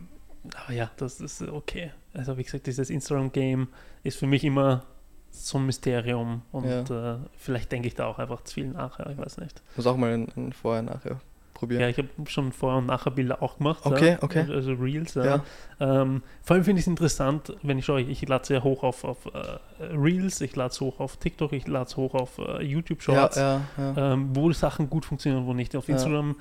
aber ja, das ist okay. Also wie gesagt, dieses Instagram-Game ist für mich immer so ein Mysterium und äh, vielleicht denke ich da auch einfach zu viel nachher, ich weiß nicht. Muss auch mal ein, ein Vorher, Nachher probieren. Ja, ich habe schon Vorher- und Nachher-Bilder auch gemacht. Okay, ja. okay. Also Reels, ja. Ja. Ähm, vor allem finde ich es interessant, wenn ich schaue, ich lade es ja hoch auf, auf äh, Reels, ich lade es hoch auf TikTok, ich lade es hoch auf äh, YouTube ja, Shorts, ja, ja. ähm, wo Sachen gut funktionieren und wo nicht. Auf Ja. Instagram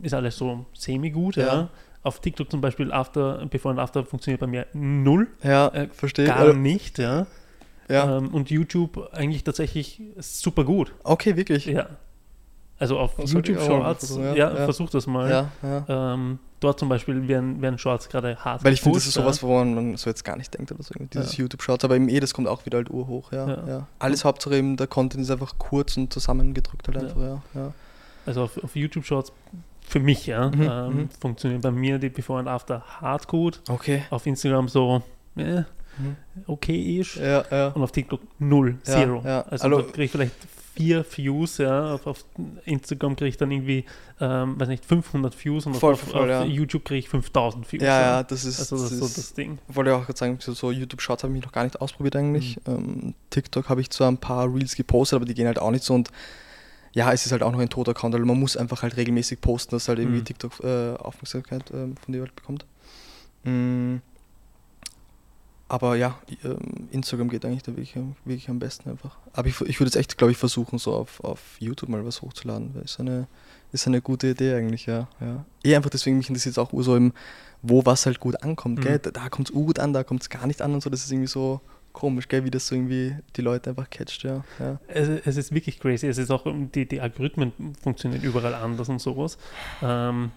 ist alles so semi-gut, ja. Auf TikTok zum Beispiel After, Before and After funktioniert bei mir null, ja, äh, verstehe. gar Äh, nicht, ja. ja. Ähm, und YouTube eigentlich tatsächlich super gut, Okay, wirklich. ja. Also auf Das YouTube Shorts, ja, ja, ja. versuch das mal. Ja. Ähm, dort zum Beispiel werden, werden Shorts gerade hart Weil ich finde, das ist sowas, woran man so jetzt gar nicht denkt oder so. Dieses YouTube-Shorts, aber eben eh, das kommt auch wieder halt urhoch, ja. Ja. ja. Alles Hauptsache eben, der Content ist einfach kurz und zusammengedrückt halt einfach, ja. Also auf, auf YouTube Shorts für mich, ja, Mhm, ähm, mhm. funktionieren bei mir die Before and After hart gut. Okay. Auf Instagram so, äh, Mhm. okay-ish. Ja, ja. Und auf TikTok null, Ja, zero. Also Also- kriege ich vielleicht vier Views, ja. Auf, auf Instagram kriege ich dann irgendwie, ähm, weiß nicht, 500 Views und Voll, auf, voll, auf. YouTube kriege ich 5000 Views. Ja, ja, das ist, Also das, das ist so ist das Ding. wollte ich auch gerade sagen, so, so YouTube-Shorts habe ich noch gar nicht ausprobiert eigentlich. Mhm. Ähm, TikTok habe ich zwar ein paar Reels gepostet, aber die gehen halt auch nicht so und ja, es ist halt auch noch ein toter Account, also man muss einfach halt regelmäßig posten, dass halt irgendwie Mhm. TikTok äh, Aufmerksamkeit ähm, von dir halt bekommt. Mm. Aber ja, ähm, Instagram geht eigentlich da wirklich, wirklich am besten einfach. Aber ich, ich würde jetzt echt, glaube ich, versuchen, so auf, auf YouTube mal was hochzuladen, ist eine, ist eine gute Idee eigentlich, ja. ja. Eh einfach deswegen mich interessiert es auch so im, wo was halt gut ankommt, Mhm. gell? Da, da kommt es gut an, da kommt es gar nicht an und so, das ist irgendwie so komisch, gell, wie das so irgendwie die Leute einfach catcht, ja. ja. Es, es ist wirklich crazy. Es ist auch, die, die Algorithmen funktionieren überall anders und sowas. Ähm,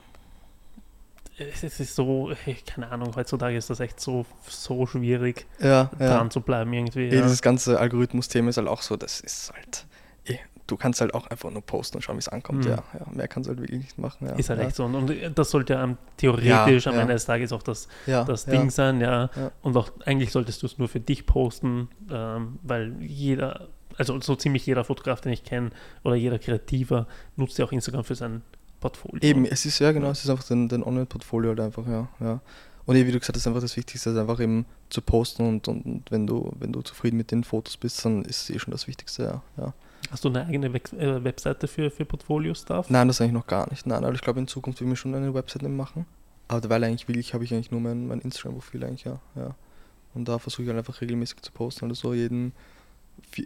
es es ist so, keine Ahnung, heutzutage ist das echt so, so schwierig, Ja, ja. dran zu bleiben irgendwie. Eh, Ja. dieses ganze Algorithmus-Thema ist halt auch so, das ist halt, eh, du kannst halt auch einfach nur posten und schauen, wie es ankommt, Mhm. ja, ja. Mehr kannst du halt wirklich nicht machen, ja. Ist halt ja. echt so. Und, und das sollte am theoretisch Ja, am ja. Ende des Tages auch das, ja, das ja. Ding sein, ja. Ja. Und auch eigentlich solltest du es nur für dich posten, ähm, weil jeder, also so ziemlich jeder Fotograf, den ich kenne, oder jeder Kreativer nutzt ja auch Instagram für sein Portfolio. Eben, es ist ja genau, es ist einfach dein, dein Online-Portfolio halt einfach, ja, ja. Und wie du gesagt hast, einfach das Wichtigste ist einfach eben zu posten und, und, und wenn du, wenn du zufrieden mit den Fotos bist, dann ist es eh schon das Wichtigste, ja. ja. Hast du eine eigene äh, Webseite für, für Portfolio-Stuff? Nein, das eigentlich noch gar nicht. Nein, aber ich glaube in Zukunft will ich mir schon eine Webseite machen. Aber derweil eigentlich will ich, habe ich eigentlich nur mein, mein Instagram-Profil eigentlich, ja, ja. Und da versuche ich halt einfach regelmäßig zu posten, also so jeden,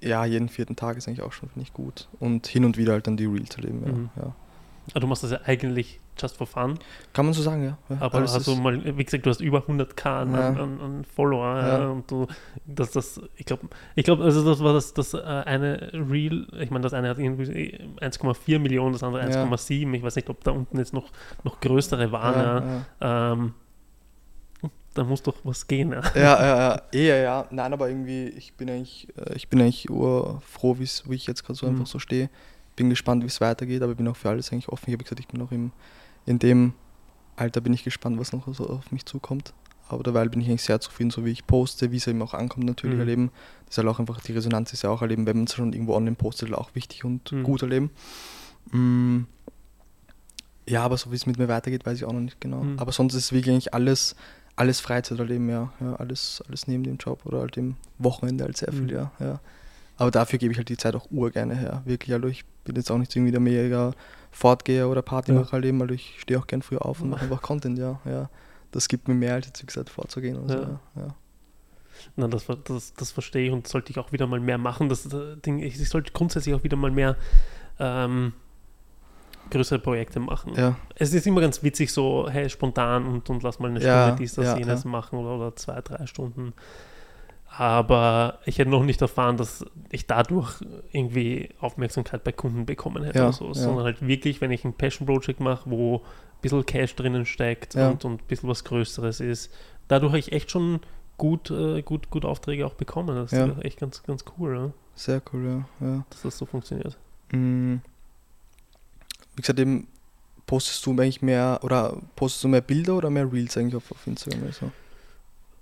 ja, jeden vierten Tag ist eigentlich auch schon, finde ich, gut. Und hin und wieder halt dann die Reels halt eben, ja. Mhm. ja. Ah, du machst das ja eigentlich just for fun, Kann man so sagen, ja. ja. aber hast du mal, wie gesagt, du hast über 100k an, Ja. an, an Follower Ja. ja. und du, das, das, ich glaube, ich glaube, also das war das, das äh, eine Reel, ich meine, das eine hat irgendwie 1,4 Millionen, das andere Ja. 1,7, ich weiß nicht, ob da unten jetzt noch, noch größere waren. Ähm, da muss doch was gehen, ja. ja, ja, ja, *laughs* eher ja. Nein, aber irgendwie, ich bin eigentlich, äh, ich bin eigentlich urfroh, wie ich jetzt gerade so Mhm. einfach so stehe. Bin gespannt, wie es weitergeht, aber bin auch für alles eigentlich offen. Ich habe gesagt, ich bin noch im, in dem Alter bin ich gespannt, was noch so auf mich zukommt. Aber derweil bin ich eigentlich sehr zufrieden, so wie ich poste, wie es eben auch ankommt natürlich Mhm. erleben. Das ist halt auch einfach, die Resonanz ist ja auch erleben, wenn man es schon irgendwo online postet, auch wichtig und Mhm. gut erleben. Mm, Ja, aber so wie es mit mir weitergeht, weiß ich auch noch nicht genau. Mhm. Aber sonst ist wirklich eigentlich alles, alles Freizeiterleben, ja. ja alles, alles neben dem Job oder halt im Wochenende halt sehr viel, Mhm. ja, ja. Aber dafür gebe ich halt die Zeit auch urgerne her. Wirklich, also ich bin jetzt auch nicht irgendwie der mega Fortgeher oder Partymacher halt eben, weil ich stehe auch gern früh auf und mache einfach Content, ja, ja. Das gibt mir mehr, als jetzt, wie gesagt, vorzugehen. Und Ja. ja. ja. Na, das, das, das verstehe ich und sollte ich auch wieder mal mehr machen. Das äh, Ding, ich, sollte grundsätzlich auch wieder mal mehr ähm, größere Projekte machen. Ja, Es ist immer ganz witzig, so, hey, spontan und, und lass mal eine Ja, Stunde dies, das, ja, jenes ja. machen oder, oder zwei, drei Stunden. Aber ich hätte noch nicht erfahren, dass ich dadurch irgendwie Aufmerksamkeit bei Kunden bekommen hätte. Ja, oder so, ja. Sondern halt wirklich, wenn ich ein Passion-Project mache, wo ein bisschen Cash drinnen steckt Ja. und, und ein bisschen was Größeres ist, dadurch habe ich echt schon gut, äh, gut, gut Aufträge auch bekommen. Das ist echt ganz, ganz cool, ja, sehr cool, ja. ja. dass das so funktioniert. Mm. Wie gesagt, eben postest du eigentlich mehr oder postest du mehr Bilder oder mehr Reels eigentlich auf, auf Instagram oder so?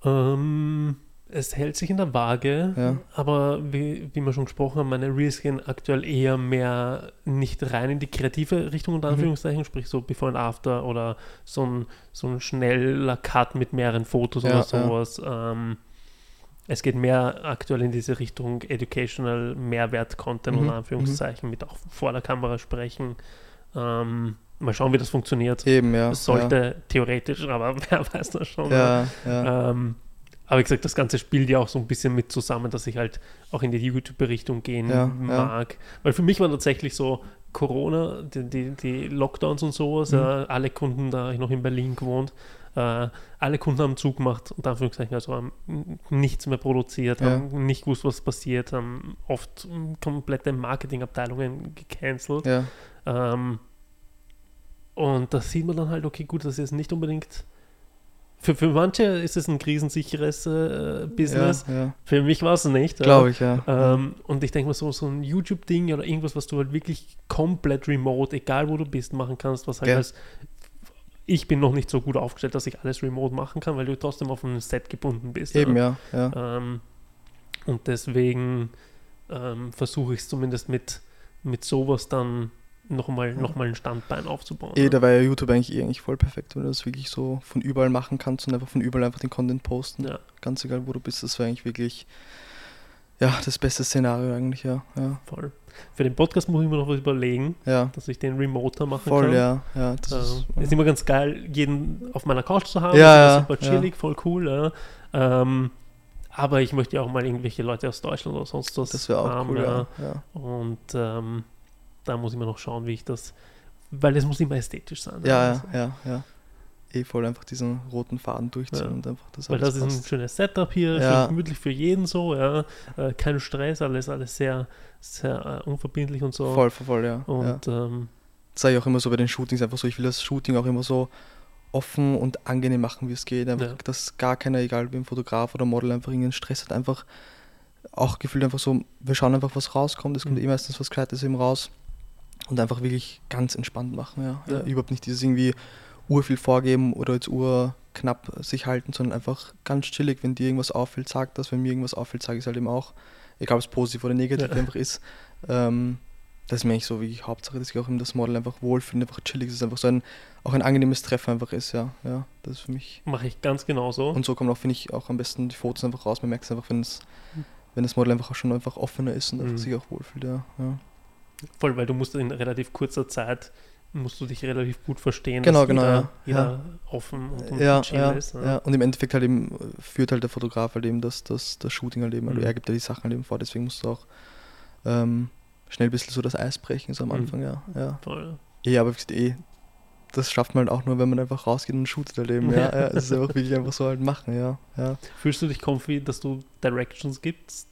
Ähm, es hält sich in der Waage, Ja. aber wie, wie wir schon gesprochen haben, meine Reels gehen aktuell eher mehr nicht rein in die kreative Richtung, unter Mhm. Anführungszeichen, sprich so Before and After oder so ein, so ein schneller Cut mit mehreren Fotos Ja, oder ja. sowas. Ähm, es geht mehr aktuell in diese Richtung Educational Mehrwert-Content, Mhm, unter Anführungszeichen, mit auch vor der Kamera sprechen. Ähm, mal schauen, wie das funktioniert. Eben, ja. Es sollte theoretisch, aber *laughs* wer weiß das schon. Ja, ja. ja. Ähm, aber wie gesagt, das Ganze spielt ja auch so ein bisschen mit zusammen, dass ich halt auch in die YouTube-Richtung gehen Ja, ja. mag. Weil für mich war tatsächlich so Corona, die, die, die Lockdowns und sowas, Mhm. äh, alle Kunden, da ich noch in Berlin gewohnt, äh, alle Kunden haben zugemacht, unter Anführungszeichen, also haben nichts mehr produziert, Ja. haben nicht gewusst, was passiert, haben oft mm, komplette Marketingabteilungen gecancelt. ja. Ähm, Und da sieht man dann halt, okay, gut, das ist nicht unbedingt. Für, für manche ist es ein krisensicheres äh, Business. Ja, ja. Für mich war es nicht. Glaube ich, ja. Ähm, und ich denke mal, so, so ein YouTube-Ding oder irgendwas, was du halt wirklich komplett remote, egal wo du bist, machen kannst, was halt als. Ich bin noch nicht so gut aufgestellt, dass ich alles remote machen kann, weil du trotzdem auf ein Set gebunden bist. Eben, ja. ja. Ähm, und deswegen ähm, versuche ich es zumindest mit, mit sowas dann nochmal noch mal ein Standbein aufzubauen. Eh, da war ja YouTube eigentlich eh eigentlich voll perfekt, wenn du das wirklich so von überall machen kannst und einfach von überall einfach den Content posten. Ja, Ganz egal, wo du bist, das war eigentlich wirklich, ja, das beste Szenario eigentlich, ja. Ja, voll. Für den Podcast muss ich mir noch was überlegen, ja. dass ich den remoter machen voll, kann. ja. ja das Ähm, ist, ist immer ganz geil, jeden auf meiner Couch zu haben. Ja, ja, super chillig, voll cool. Ja. Ähm, aber ich möchte ja auch mal irgendwelche Leute aus Deutschland oder sonst was das wäre auch haben. cool, ja. ja. ja. Und ähm, da muss ich mir noch schauen, wie ich das, weil es muss immer ästhetisch sein. Ja, Also, ja, ja, ja. Eh voll einfach diesen roten Faden durchziehen Ja. und einfach das Weil das ist ein schönes Setup hier, Ja. schön gemütlich für jeden so, ja. Äh, kein Stress, alles, alles sehr, sehr äh, unverbindlich und so. Voll, voll, voll, ja. ja. Und ähm, Das sage ich auch immer so bei den Shootings einfach so, ich will das Shooting auch immer so offen und angenehm machen, wie es geht. Einfach, Ja. dass gar keiner, egal wie ein Fotograf oder Model, einfach irgendeinen Stress hat. Einfach auch gefühlt einfach so, wir schauen einfach, was rauskommt. Es kommt Mhm. eh meistens was Gescheites eben raus. Und einfach wirklich ganz entspannt machen, ja. Ja. ja. Überhaupt nicht dieses irgendwie urviel vorgeben oder jetzt urknapp sich halten, sondern einfach ganz chillig, wenn dir irgendwas auffällt, sag das. Wenn mir irgendwas auffällt, sage ich es halt eben auch. Egal ob es positiv oder negativ Ja. einfach ist. Ähm, das ist mir eigentlich so wie Hauptsache, dass ich auch eben das Model einfach wohlfühle, einfach chillig ist, es einfach so ein, auch ein angenehmes Treffen einfach ist, ja. Ja, das ist für mich. mache ich ganz genauso. Und so kommen auch, finde ich, auch am besten die Fotos einfach raus. Man merkt es einfach, wenn es, wenn das Model einfach auch schon einfach offener ist und einfach Mhm. sich auch wohlfühlt, ja. ja. Voll, weil du musst in relativ kurzer Zeit, musst du dich relativ gut verstehen, Genau, dass genau, jeder, ja. jeder offen und, und Ja, ja, ist. ja. Und im Endeffekt halt eben äh, führt halt der Fotograf halt eben das, das, das Shooting halt eben, also Mhm. er gibt ja die Sachen halt eben vor, deswegen musst du auch ähm, schnell ein bisschen so das Eis brechen, so am Mhm. Anfang, ja. ja. Voll. Eh, aber eh, das schafft man halt auch nur, wenn man einfach rausgeht und shootet halt eben, ja. *laughs* ja. Es ist einfach wirklich einfach so halt machen, ja. ja. Fühlst du dich comfy, dass du Directions gibst?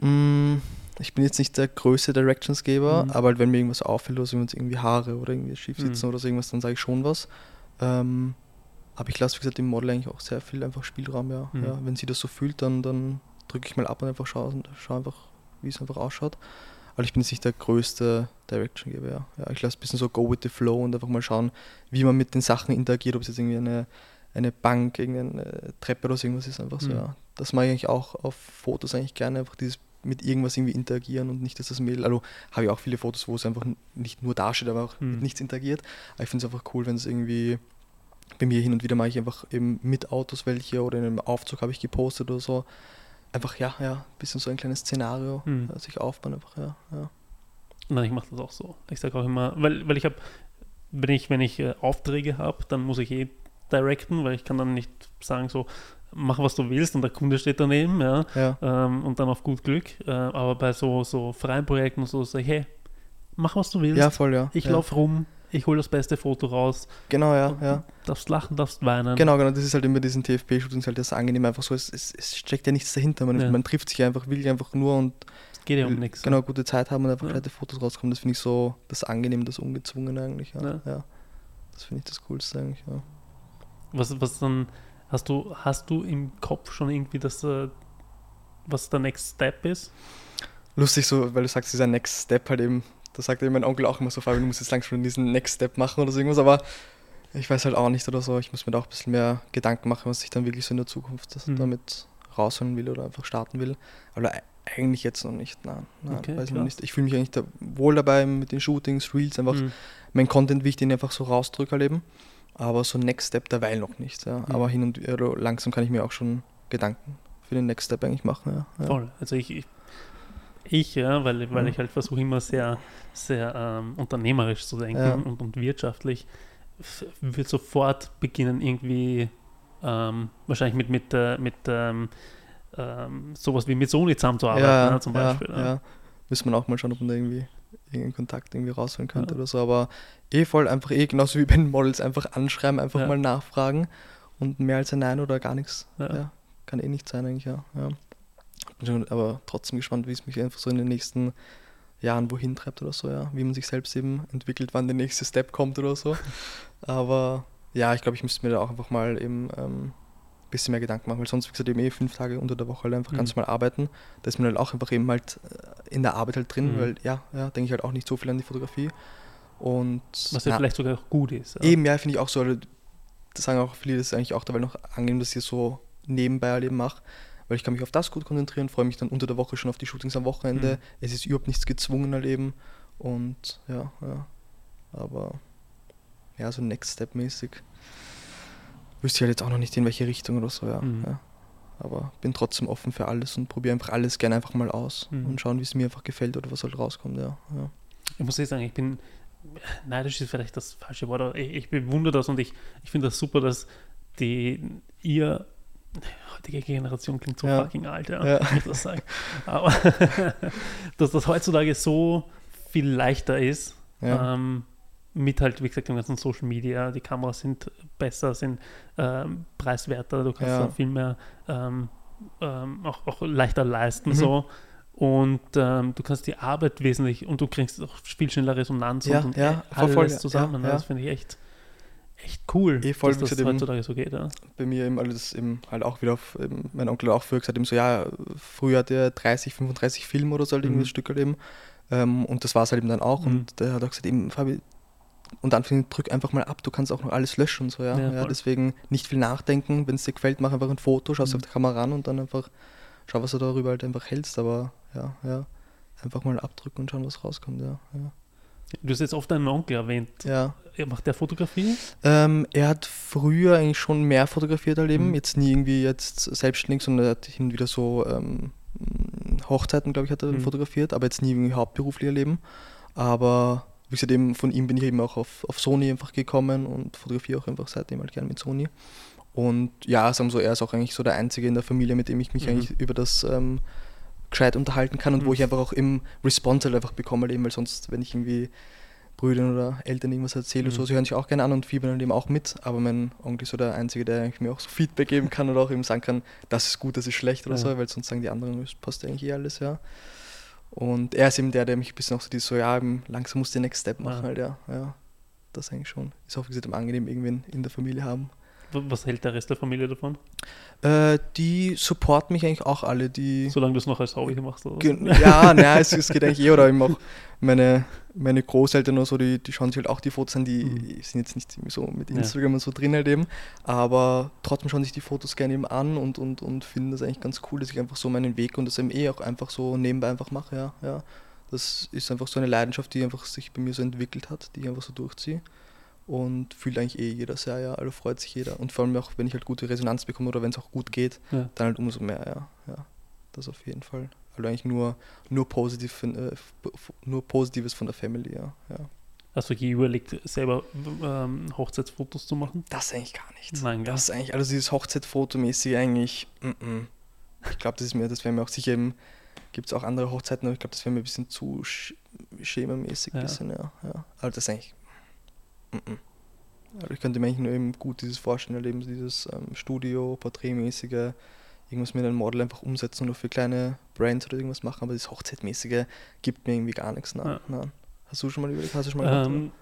Mm, ich bin jetzt nicht der größte Directionsgeber, Mhm. aber halt, wenn mir irgendwas auffällt, oder so, wenn es irgendwie Haare oder irgendwie schief sitzen Mhm. oder so irgendwas, dann sage ich schon was. Ähm, aber ich lasse, wie gesagt, dem Model eigentlich auch sehr viel einfach Spielraum, ja. Mhm. ja wenn sie das so fühlt, dann, dann drücke ich mal ab und einfach schaue, schau einfach, wie es einfach ausschaut. Aber ich bin jetzt nicht der größte Directiongeber, ja. ja. Ich lasse ein bisschen so go with the flow und einfach mal schauen, wie man mit den Sachen interagiert, ob es jetzt irgendwie eine, eine Bank, irgendeine Treppe oder so irgendwas ist, einfach so, Mhm. ja. Das mache ich eigentlich auch auf Fotos eigentlich gerne, einfach dieses mit irgendwas irgendwie interagieren und nicht, dass das Mädel, also habe ich auch viele Fotos, wo es einfach nicht nur dasteht, aber auch Mhm. mit nichts interagiert. Aber ich finde es einfach cool, wenn es irgendwie, bei mir hin und wieder mache ich einfach eben mit Autos welche oder in einem Aufzug habe ich gepostet oder so. Einfach, ja, ja, ein bisschen so ein kleines Szenario, Mhm. ja, sich aufbauen, einfach, ja, ja. Nein, ich mache das auch so. Ich sage auch immer, weil, weil ich habe, wenn ich, wenn ich äh, Aufträge habe, dann muss ich eh directen, weil ich kann dann nicht sagen so, mach was du willst und der Kunde steht daneben, ja, Ja, ähm, und dann auf gut Glück. Äh, aber bei so, so freien Projekten und so sage ich, hey, mach was du willst. ja voll, ja. ich ja. laufe rum, ich hole das beste Foto raus. Genau, ja, ja. Darfst lachen, darfst weinen. Genau, genau, das ist halt immer diesen TFP-Shootings halt das angenehm, einfach so, es, es, es steckt ja nichts dahinter, man, Ja. man trifft sich einfach, will einfach nur und Geht ja um nichts. Genau, gute Zeit haben und einfach Ja. Fotos rauskommen, das finde ich so das angenehm, das ungezwungene eigentlich, ja. Ja. ja. Das finde ich das Coolste eigentlich, ja. Was, was dann, hast du, hast du im Kopf schon irgendwie das, äh, was der Next Step ist? Lustig so, weil du sagst, dieser Next Step halt eben, da sagt eben mein Onkel auch immer so, Fabian, du musst jetzt langsam diesen Next Step machen oder so irgendwas, aber ich weiß halt auch nicht oder so, ich muss mir da auch ein bisschen mehr Gedanken machen, was ich dann wirklich so in der Zukunft das Mhm. damit rausholen will oder einfach starten will. Aber e- eigentlich jetzt noch nicht, nein, nein Okay, weiß ich noch nicht. Ich fühle mich eigentlich da wohl dabei mit den Shootings, Reels, einfach Mhm. mein Content, wie ich den einfach so rausdrücke halt eben. Aber so Next Step derweil noch nicht, ja. Mhm. Aber hin und oder langsam kann ich mir auch schon Gedanken für den Next Step eigentlich machen, ja. Voll. Also ich, ich, ich ja, weil, weil Mhm. ich halt versuche immer sehr, sehr ähm, unternehmerisch zu denken Ja. und, und wirtschaftlich, wird sofort beginnen irgendwie ähm, wahrscheinlich mit, mit, äh, mit ähm, ähm, sowas wie mit Sony zusammenzuarbeiten, ja, ne, zum ja, Beispiel. Ja, Ja. Müssen wir auch mal schauen, ob man da irgendwie irgendeinen Kontakt irgendwie rausholen könnte Ja. oder so. Aber eh voll einfach eh, genauso *laughs* wie bei den Models, einfach anschreiben, einfach Ja. mal nachfragen und mehr als ein Nein oder gar nichts. Ja. Kann eh nicht sein eigentlich, ja. Bin schon aber trotzdem gespannt, wie es mich einfach so in den nächsten Jahren wohin treibt oder so, ja. Wie man sich selbst eben entwickelt, wann der nächste Step kommt oder so. *laughs* Aber ja, ich glaube, ich müsste mir da auch einfach mal eben ähm, bisschen mehr Gedanken machen, weil sonst, wie gesagt, eben eh fünf Tage unter der Woche halt einfach mhm. ganz normal arbeiten. Da ist man halt auch einfach eben halt äh, in der Arbeit halt drin, mhm. weil ja, ja, denke ich halt auch nicht so viel an die Fotografie. Und, Was ja na, vielleicht sogar auch gut ist. Ja. Eben, ja, finde ich auch so. Das sagen auch viele, das ist eigentlich auch dabei noch angenehm, dass ich so nebenbei halt eben mache, weil ich kann mich auf das gut konzentrieren, freue mich dann unter der Woche schon auf die Shootings am Wochenende. Mhm. Es ist überhaupt nichts gezwungen halt eben. Und ja, ja. Aber ja, so Next Step mäßig wüsste ich halt jetzt auch noch nicht in welche Richtung oder so, ja. Mhm. ja. Aber bin trotzdem offen für alles und probiere einfach alles gerne einfach mal aus mhm. und schauen, wie es mir einfach gefällt oder was halt rauskommt, ja. ja. Ich muss jetzt sagen, ich bin neidisch ist vielleicht das falsche Wort, aber ich, ich bewundere das und ich, ich finde das super, dass die ihr heutige Generation klingt so ja. fucking alt, ja, ja. ich das sagen. Aber *laughs* dass das heutzutage so viel leichter ist, ja. ähm, mit halt, wie gesagt, dem ganzen Social Media, die Kameras sind besser, sind ähm, preiswerter, du kannst ja. viel mehr ähm, ähm, auch, auch leichter leisten, mhm. so. Und ähm, du kannst die Arbeit wesentlich und du kriegst auch viel schneller Resonanz ja, und, ja, alles voll, zusammen. Ja, das finde ich echt, echt cool, eh voll, dass das heutzutage so geht. Ja. Bei mir eben alles eben halt auch wieder auf, eben, mein Onkel auch früher gesagt, eben so, ja, früher hat er 30, 35 Filme oder so halt irgendwie mhm. Stück halt eben. Ähm, und das war es halt eben dann auch. Mhm. Und der hat auch gesagt, eben, Fabi, und dann drück einfach mal ab, du kannst auch noch alles löschen und so, ja. ja, ja deswegen nicht viel nachdenken, wenn es dir gefällt, mach einfach ein Foto, schau mhm. auf die Kamera ran und dann einfach schau, was du darüber halt einfach hältst, aber ja, ja, einfach mal abdrücken und schauen, was rauskommt, ja. ja. Du hast jetzt oft deinen Onkel erwähnt. Ja. Macht der Fotografie? Ähm, er hat früher eigentlich schon mehr fotografiert erleben, mhm. jetzt nie irgendwie jetzt selbstständig, sondern er hat hin wieder so ähm, Hochzeiten, glaube ich, hat er mhm. fotografiert, aber jetzt nie irgendwie hauptberuflich erleben. Aber wie gesagt, eben von ihm bin ich eben auch auf, auf Sony einfach gekommen und fotografiere auch einfach seitdem halt gerne mit Sony. Und ja, sagen so, er ist auch eigentlich so der Einzige in der Familie, mit dem ich mich mhm. eigentlich über das ähm, gescheit unterhalten kann und mhm. wo ich einfach auch im Response halt einfach bekomme, eben, weil sonst, wenn ich irgendwie Brüdern oder Eltern irgendwas erzähle, mhm. so, sie hören sich auch gerne an und fiebern halt eben auch mit, aber mein Onkel ist so der Einzige, der mir auch so Feedback geben kann oder auch eben sagen kann, das ist gut, das ist schlecht oder ja. so, weil sonst sagen die anderen, passt eigentlich eh alles, ja. Und er ist eben der, der mich ein bisschen auch so dieses so, ja, langsam muss der Next Step machen, ja. halt, ja. ja. Das eigentlich schon. Ist auch, wie gesagt, angenehm, irgendwen in der Familie haben. Was hält der Rest der Familie davon? Äh, die supporten mich eigentlich auch alle. Die Solange du es noch als Hobby machst, oder? Ja, nein, es, es, geht eigentlich eh, oder eben auch meine, meine Großeltern oder so, die, die schauen sich halt auch die Fotos an, die mhm. sind jetzt nicht so mit Instagram ja. und so drin halt eben, aber trotzdem schauen sich die Fotos gerne eben an und, und, und finden das eigentlich ganz cool, dass ich einfach so meinen Weg und das eben eh auch einfach so nebenbei einfach mache, ja, ja. Das ist einfach so eine Leidenschaft, die einfach sich bei mir so entwickelt hat, die ich einfach so durchziehe und fühlt eigentlich eh jeder sehr, ja, also freut sich jeder. Und vor allem auch, wenn ich halt gute Resonanz bekomme oder wenn es auch gut geht, ja. dann halt umso mehr, ja, ja. Das auf jeden Fall. Also eigentlich nur, nur, positiv, äh, nur Positives von der Family, ja. ja. Hast du je überlegt, selber ähm, Hochzeitsfotos zu machen? Das eigentlich gar nicht. Nein, gar Das ist eigentlich, also dieses Hochzeitfotomäßige eigentlich, mm -mm. ich glaube, das ist mir, das wäre mir auch sicher eben, gibt es auch andere Hochzeiten, aber ich glaube, das wäre mir ein bisschen zu sch schemamäßig, ja. Bisschen, ja, ja. Also das ist eigentlich also ich könnte mir eigentlich nur eben gut dieses Vorstellen erleben, dieses ähm, Studio, Porträtmäßige, irgendwas mit einem Model einfach umsetzen oder für kleine Brands oder irgendwas machen, aber das Hochzeitmäßige gibt mir irgendwie gar nichts. Nein, ja. nein. Hast du schon mal überlegt? Hast du schon mal ähm,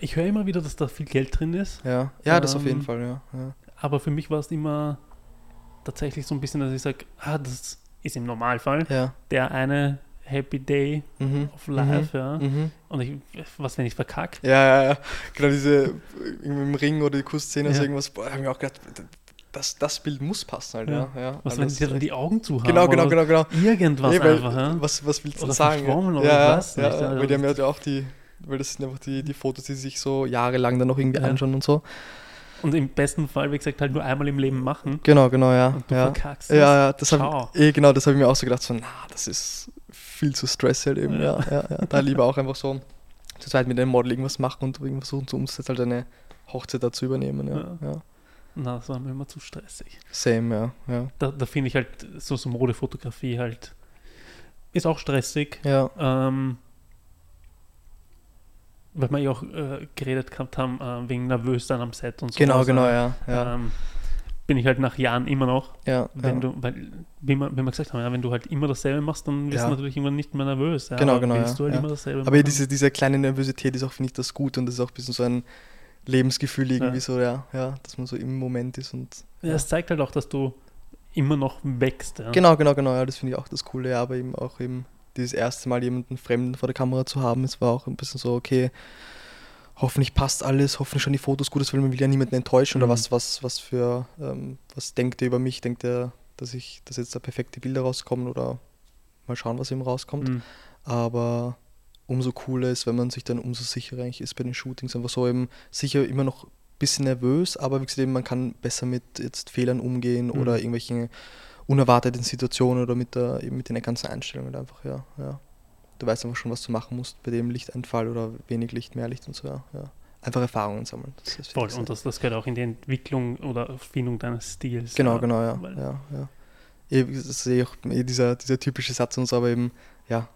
Ich höre immer wieder, dass da viel Geld drin ist. Ja, ja das ähm, auf jeden Fall, ja, ja. Aber für mich war es immer tatsächlich so ein bisschen, dass ich sage, ah, das ist im Normalfall ja. der eine Happy Day mhm. of Life, mhm. ja. Mhm. Und ich, was, wenn ich verkackt? Ja, ja, ja. Genau diese im Ring oder die Kussszene, ja. also irgendwas, boah, habe ich auch gedacht, das, das Bild muss passen halt, ja. ja, ja. Was, wenn sie dann die Augen zu haben? Genau, genau, genau, genau. Irgendwas nee, weil, einfach, ja. Was, was willst du sagen? Ja, oder ja, was? Ja, ja, weil die haben ja auch die, weil das sind einfach die, die Fotos, die sich so jahrelang dann noch irgendwie anschauen und so. Und im besten Fall, wie gesagt, halt nur einmal im Leben machen. Genau, genau, ja. Und du ja. verkackst Ja, ja, das habe eh, genau, das habe ich mir auch so gedacht, so, na, das ist viel zu stressig halt eben, ja. ja, ja, Da lieber auch einfach so zur Zeit mit einem Model irgendwas machen und irgendwas versuchen zu umsetzen, halt eine Hochzeit dazu übernehmen, ja. ja. Na, das war mir immer zu stressig. Same, ja. ja. Da, da finde ich halt so, so Modefotografie halt ist auch stressig. Ja. Ähm, weil wir ja auch äh, geredet gehabt haben, äh, wegen nervös dann am Set und so. Genau, genau, ja. ja. Ähm, bin ich halt nach Jahren immer noch. Ja, wenn ja. du, weil, wie wir, wie wir gesagt haben, ja, wenn du halt immer dasselbe machst, dann wirst Ja. du natürlich irgendwann nicht mehr nervös. Ja, Genau, genau, Willst du halt immer dasselbe Aber machen? diese, diese kleine Nervosität ist auch, finde ich, das Gute und das ist auch ein bisschen so ein Lebensgefühl irgendwie so, ja, ja, dass man so im Moment ist und ja, es zeigt halt auch, dass du immer noch wächst. Genau, genau, genau, ja, das finde ich auch das Coole, ja, aber eben auch eben dieses erste Mal jemanden Fremden vor der Kamera zu haben, es war auch ein bisschen so, okay, hoffentlich passt alles, hoffentlich schon die Fotos gut, weil man will ja niemanden enttäuschen Mhm. oder was, was, was für, ähm, was denkt er über mich, denkt er, dass ich, dass jetzt da perfekte Bilder rauskommen oder mal schauen, was eben rauskommt, Mhm. aber umso cooler ist, wenn man sich dann umso sicherer eigentlich ist bei den Shootings, einfach so eben sicher immer noch ein bisschen nervös, aber wie gesagt, eben, man kann besser mit jetzt Fehlern umgehen Mhm. oder irgendwelchen unerwarteten Situationen oder mit, der, eben mit den ganzen Einstellungen einfach, ja, ja. Du weißt einfach schon, was du machen musst bei dem Lichteinfall oder wenig Licht, mehr Licht und so, ja. ja. Einfach Erfahrungen sammeln. Das Voll, und das, das gehört auch in die Entwicklung oder Erfindung deines Stils. Genau, ja, genau, ja. ja, ja. Das ist eh auch eh dieser, dieser typische Satz und so, aber eben, ja,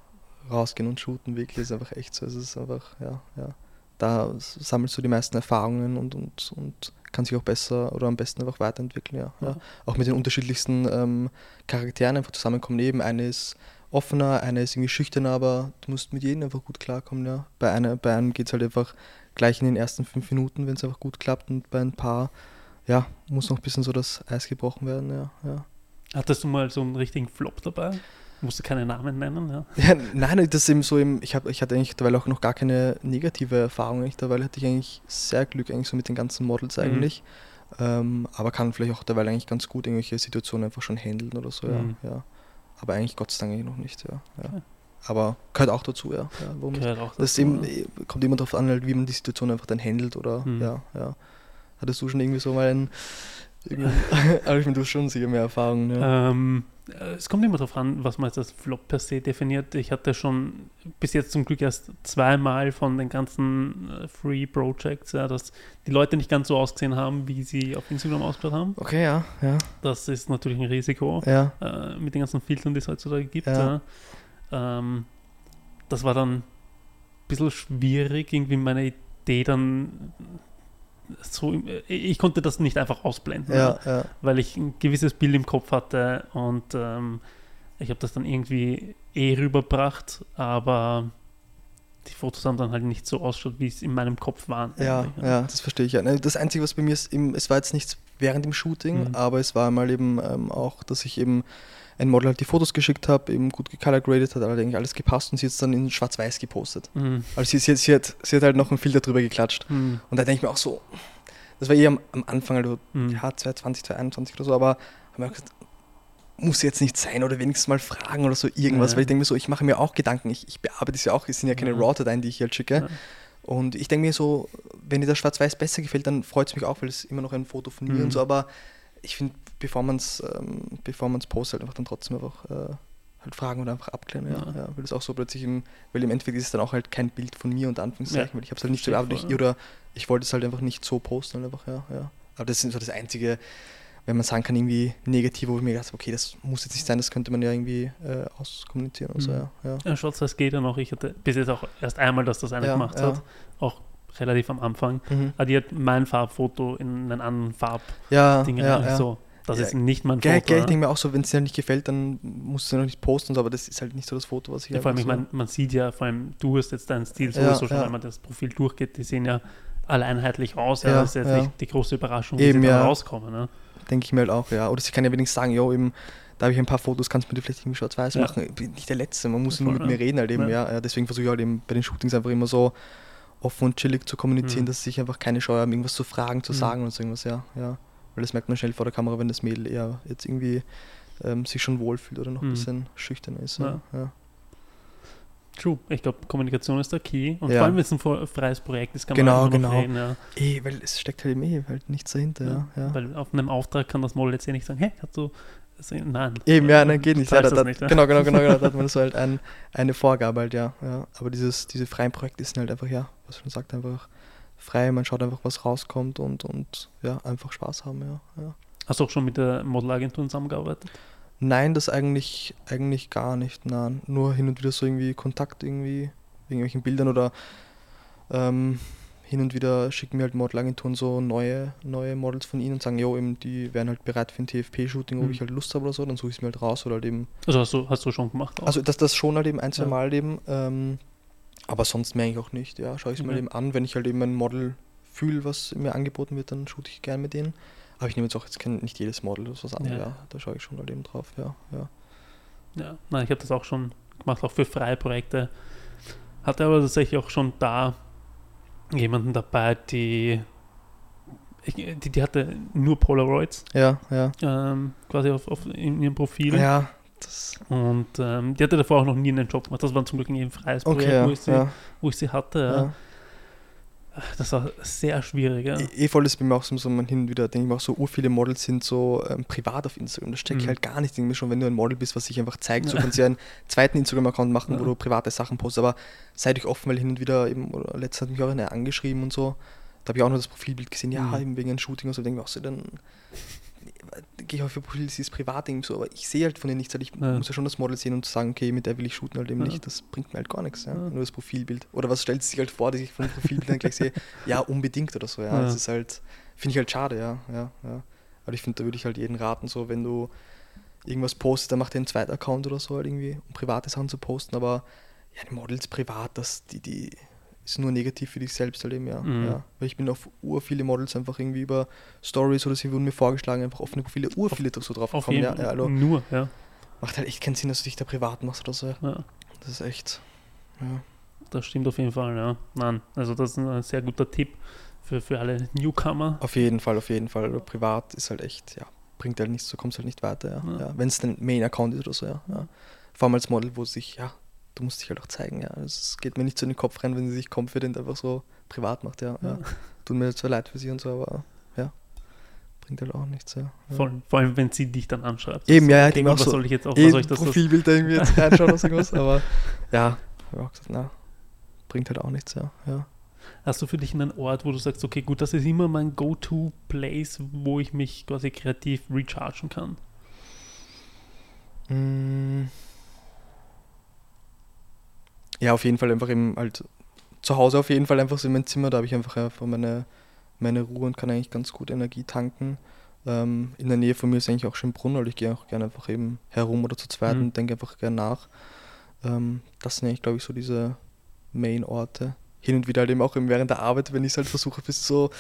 rausgehen und shooten wirklich ist einfach echt so. Es ist einfach, ja, ja. Da sammelst du die meisten Erfahrungen und, und, und kannst dich auch besser oder am besten einfach weiterentwickeln, ja. ja. Ja. Auch mit den unterschiedlichsten ähm, Charakteren einfach zusammenkommen. Eben eine ist offener, eine ist irgendwie schüchterner, aber du musst mit jedem einfach gut klarkommen, ja. Bei, einer, bei einem geht es halt einfach gleich in den ersten fünf Minuten, wenn es einfach gut klappt und bei ein paar, ja, muss noch ein bisschen so das Eis gebrochen werden, ja. ja. Hattest du mal so einen richtigen Flop dabei? Musst du keine Namen nennen, ja. *laughs* Ja, nein, das ist eben so, eben, ich, hab, ich hatte eigentlich derweil auch noch gar keine negative Erfahrung. Eigentlich. Derweil hatte ich eigentlich sehr Glück eigentlich so mit den ganzen Models Mhm. eigentlich. Ähm, aber kann vielleicht auch derweil eigentlich ganz gut irgendwelche Situationen einfach schon handeln oder so, Mhm. ja, ja. Aber eigentlich Gott sei Dank noch nicht, ja. ja. Okay. Aber gehört auch dazu, ja. ja? Gehört auch Das dazu, eben, ja. eh, kommt immer darauf an, halt, wie man die Situation einfach dann handelt oder Mhm. ja, ja. Hattest du schon irgendwie so mal einen, *laughs* *laughs* aber ich meine, du hast schon sicher mehr Erfahrung, ja. Ähm, äh, es kommt immer darauf an, was man als Flop per se definiert. Ich hatte schon bis jetzt zum Glück erst zweimal von den ganzen äh, Free Projects, ja, dass die Leute nicht ganz so ausgesehen haben, wie sie auf Instagram ausgeschaut haben. Okay, ja, ja, Das ist natürlich ein Risiko ja. äh, mit den ganzen Filtern, die es heutzutage gibt. Ja. Ja. Ähm, das war dann ein bisschen schwierig, irgendwie meine Idee dann so, äh, ich konnte das nicht einfach ausblenden. Ja, ja. weil ich ein gewisses Bild im Kopf hatte und ähm, ich habe das dann irgendwie eh rüberbracht, aber die Fotos haben dann halt nicht so ausgeschaut, wie es in meinem Kopf waren. Ja, eigentlich, ja, das verstehe ich. Ja. Ne, Das Einzige, was bei mir ist, es war jetzt nichts während dem Shooting, Mhm. aber es war mal eben ähm, auch, dass ich eben ein Model halt die Fotos geschickt habe, eben gut gecolor graded hat, hat eigentlich alles gepasst und sie jetzt dann in schwarz-weiß gepostet. Mhm. Also sie, sie, sie, hat, sie hat halt noch einen Filter drüber geklatscht. Mhm. Und da denke ich mir auch so, das war eh am, am Anfang, also Mhm. ja, 2020, 2021 oder so, aber habe mir auch gesagt, muss jetzt nicht sein oder wenigstens mal fragen oder so irgendwas, Ja. weil ich denke mir so, ich mache mir auch Gedanken, ich, ich bearbeite es ja auch, es sind ja keine Ja. RAW-Dateien, die ich halt schicke. Ja. Und ich denke mir so, wenn dir das Schwarz-Weiß besser gefällt, dann freut es mich auch, weil es immer noch ein Foto von mir Mhm. und so, aber ich finde, bevor man es ähm, bevor man's postet, halt einfach dann trotzdem einfach äh, halt fragen oder einfach abklären, ja. Ja. ja. weil das auch so plötzlich im, weil im Endeffekt ist es dann auch halt kein Bild von mir unter Anführungszeichen, Ja. weil ich habe es halt nicht so bearbeitet voll, oder ich wollte es halt einfach nicht so posten, halt einfach, ja, ja. Aber das ist so das Einzige, wenn man sagen kann, irgendwie negativ, wo ich mir gedacht habe, okay, das muss jetzt nicht sein, das könnte man ja irgendwie äh, auskommunizieren und so, Mhm. ja. ja. Ja, Schwarz-Weiß geht ja noch. Ich hatte bis jetzt auch erst einmal, dass das einer Ja, gemacht ja. hat. Auch relativ am Anfang. Mhm. Aber die hat mein Farbfoto in einen anderen Farbding Ja, ja, ja. So, das Ja, ist nicht mein Gell, Foto. gell, ich ja. denke mir auch so, wenn es dir nicht gefällt, dann musst du noch nicht posten, und so, aber das ist halt nicht so das Foto, was ich Ja, vor allem, ich meine, man sieht ja, vor allem du hast jetzt deinen Stil Ja, sowieso schon, ja. wenn man das Profil durchgeht, die sehen ja alle einheitlich aus. Ja, Ja, das ist jetzt ja. nicht die große Überraschung, wie Eben, sie dann ja. rauskommen. Ne? denke ich mir halt auch, ja. Oder sie kann ja wenigstens sagen, jo, eben, da habe ich ein paar Fotos, kannst du mir die vielleicht irgendwie schwarz-weiß Ja. machen. Ich bin nicht der Letzte, man muss nur Voll, mit mir ja. reden halt eben, Ja. ja. ja. Deswegen versuche ich halt eben bei den Shootings einfach immer so offen und chillig zu kommunizieren, Mhm. dass ich einfach keine Scheu habe, irgendwas zu fragen, zu Mhm. sagen oder so irgendwas, ja, ja. Weil das merkt man schnell vor der Kamera, wenn das Mädel eher jetzt irgendwie ähm, sich schon wohlfühlt oder noch ein Mhm. bisschen schüchtern ist. Ja. Ja. True. Ich glaube, Kommunikation ist der Key. Und Ja. vor allem, wenn es ein freies Projekt ist, kann Genau, man genau. reden. Ja. Eh, weil es steckt halt eben eh halt nichts dahinter, ja. Weil auf einem Auftrag kann das Model jetzt eh nicht sagen, hey, hast du... das- Nein. Eben, ja, nein, geht nicht. Ja, da, da, nicht, ja. Genau, genau, genau, genau. Da hat man *laughs* so halt ein, eine Vorgabe halt, ja, ja. Aber dieses, diese freien Projekte sind halt einfach, ja, was schon sagt, einfach frei, man schaut einfach, was rauskommt und, und ja, einfach Spaß haben, ja, ja. Hast du auch schon mit der Modelagentur zusammengearbeitet? Nein, das eigentlich, eigentlich gar nicht, nein. Nur hin und wieder so irgendwie Kontakt irgendwie, irgendwelchen Bildern oder ähm, hin und wieder schicken mir halt Modelagenturen so neue, neue Models von ihnen und sagen, jo, eben, die wären halt bereit für ein TFP-Shooting, ob Mhm. ich halt Lust habe oder so, dann suche ich es mir halt raus oder halt eben. Also hast du, hast du schon gemacht? Auch? Also das, das schon halt eben ein, zwei Ja. Mal eben, ähm, aber sonst mehr eigentlich auch nicht, ja. Schaue ich es mir Okay. eben an, wenn ich halt eben ein Model fühle, was mir angeboten wird, dann shoote ich gerne mit denen. Aber ich nehme jetzt auch jetzt kein, nicht jedes Model, das ist was anderes, Ja. ja. Da schaue ich schon halt eben drauf, ja. ja. Ja, nein, ich habe das auch schon gemacht, auch für freie Projekte. Hatte aber tatsächlich auch schon da jemanden dabei, die, ich- die, die hatte nur Polaroids Ja, ja. ähm, quasi auf, auf in ihrem Profil. Ja, das, Und ähm, die hatte davor auch noch nie einen Job gemacht. Das war zum Glück ein freies Projekt, okay, ja, wo, ich sie, ja, wo ich sie hatte. Ja. Das war sehr schwierig. Ja. Eh, eh voll ist bei mir auch so, man hin und wieder, denke ich mir auch so, ur viele Models sind so ähm, privat auf Instagram. Das stecke ich Mhm. halt gar nicht. Denke mir schon, wenn du ein Model bist, was sich einfach zeigt, so kannst du ja einen zweiten Instagram-Account machen, wo du private Sachen postest. Aber seid euch offen, weil hin und wieder eben, oder letztens hat mich auch eine angeschrieben und so. Da habe ich auch nur das Profilbild gesehen, ja, Mhm. eben wegen einem Shooting und so. denke ich mir auch so, dann gehe ich auf ihr Profil, sie ist privat irgendwie so, aber ich sehe halt von ihr nichts. Halt ich Ja. muss ja schon das Model sehen und sagen, okay, mit der will ich shooten halt eben Ja. nicht. Das bringt mir halt gar nichts, ja. Nur das Profilbild. Oder was stellt sie sich halt vor, dass ich von dem Profilbild dann gleich sehe, *laughs* ja, unbedingt oder so, ja. Ja. Das ist halt, finde ich halt schade, ja, ja, ja. Aber ich finde, da würde ich halt jeden raten, so, wenn du irgendwas postest, dann mach dir einen zweiten Account oder so halt irgendwie, um private Sachen zu posten, aber ja, die Models privat, das, die, die ist nur negativ für dich selbst halt eben, ja. Mhm. ja. Weil ich bin auf ur viele Models einfach irgendwie über Stories oder sie wurden mir vorgeschlagen, einfach offene Profile, ur viele so drauf Auf gekommen, jeden ja, ja, hallo. Nur, ja. Macht halt echt keinen Sinn, dass du dich da privat machst oder so. ja. Das ist echt, ja. Das stimmt auf jeden Fall, ja. Nein, also das ist ein sehr guter Tipp für, für alle Newcomer. Auf jeden Fall, auf jeden Fall. Aber privat ist halt echt, ja, bringt halt nichts, du kommst halt nicht weiter, ja. Ja. ja. Wenn es dein Main-Account ist oder so, ja, ja. Vor allem als Model, wo sich, ja, du musst dich halt auch zeigen, ja. Es geht mir nicht so in den Kopf rein, wenn sie sich confident einfach so privat macht, ja. ja. Ja. Tut mir zwar leid für sie und so, aber ja, bringt halt auch nichts, ja. ja. Vor, allem, wenn sie dich dann anschreibt. Eben, So, ja, gut, auch was so, soll ich jetzt auf, Eh, was soll ich das, Profilbild da irgendwie jetzt reinschauen oder irgendwas, *laughs* aber ja, hab ich auch gesagt, na, bringt halt auch nichts, ja. ja. Hast du für dich einen Ort, wo du sagst, okay, gut, das ist immer mein Go-To-Place, wo ich mich quasi kreativ rechargen kann? Mm. Ja, auf jeden Fall einfach eben halt zu Hause auf jeden Fall einfach so in mein Zimmer, da habe ich einfach, einfach meine, meine Ruhe und kann eigentlich ganz gut Energie tanken. Ähm, in der Nähe von mir ist eigentlich auch schon ein Brunnen, weil ich gehe auch gerne einfach eben herum oder zu zweit Mhm. und denke einfach gerne nach. Ähm, das sind eigentlich, glaube ich, so diese Main-Orte. Hin und wieder halt eben auch eben während der Arbeit, wenn ich es halt versuche, bis so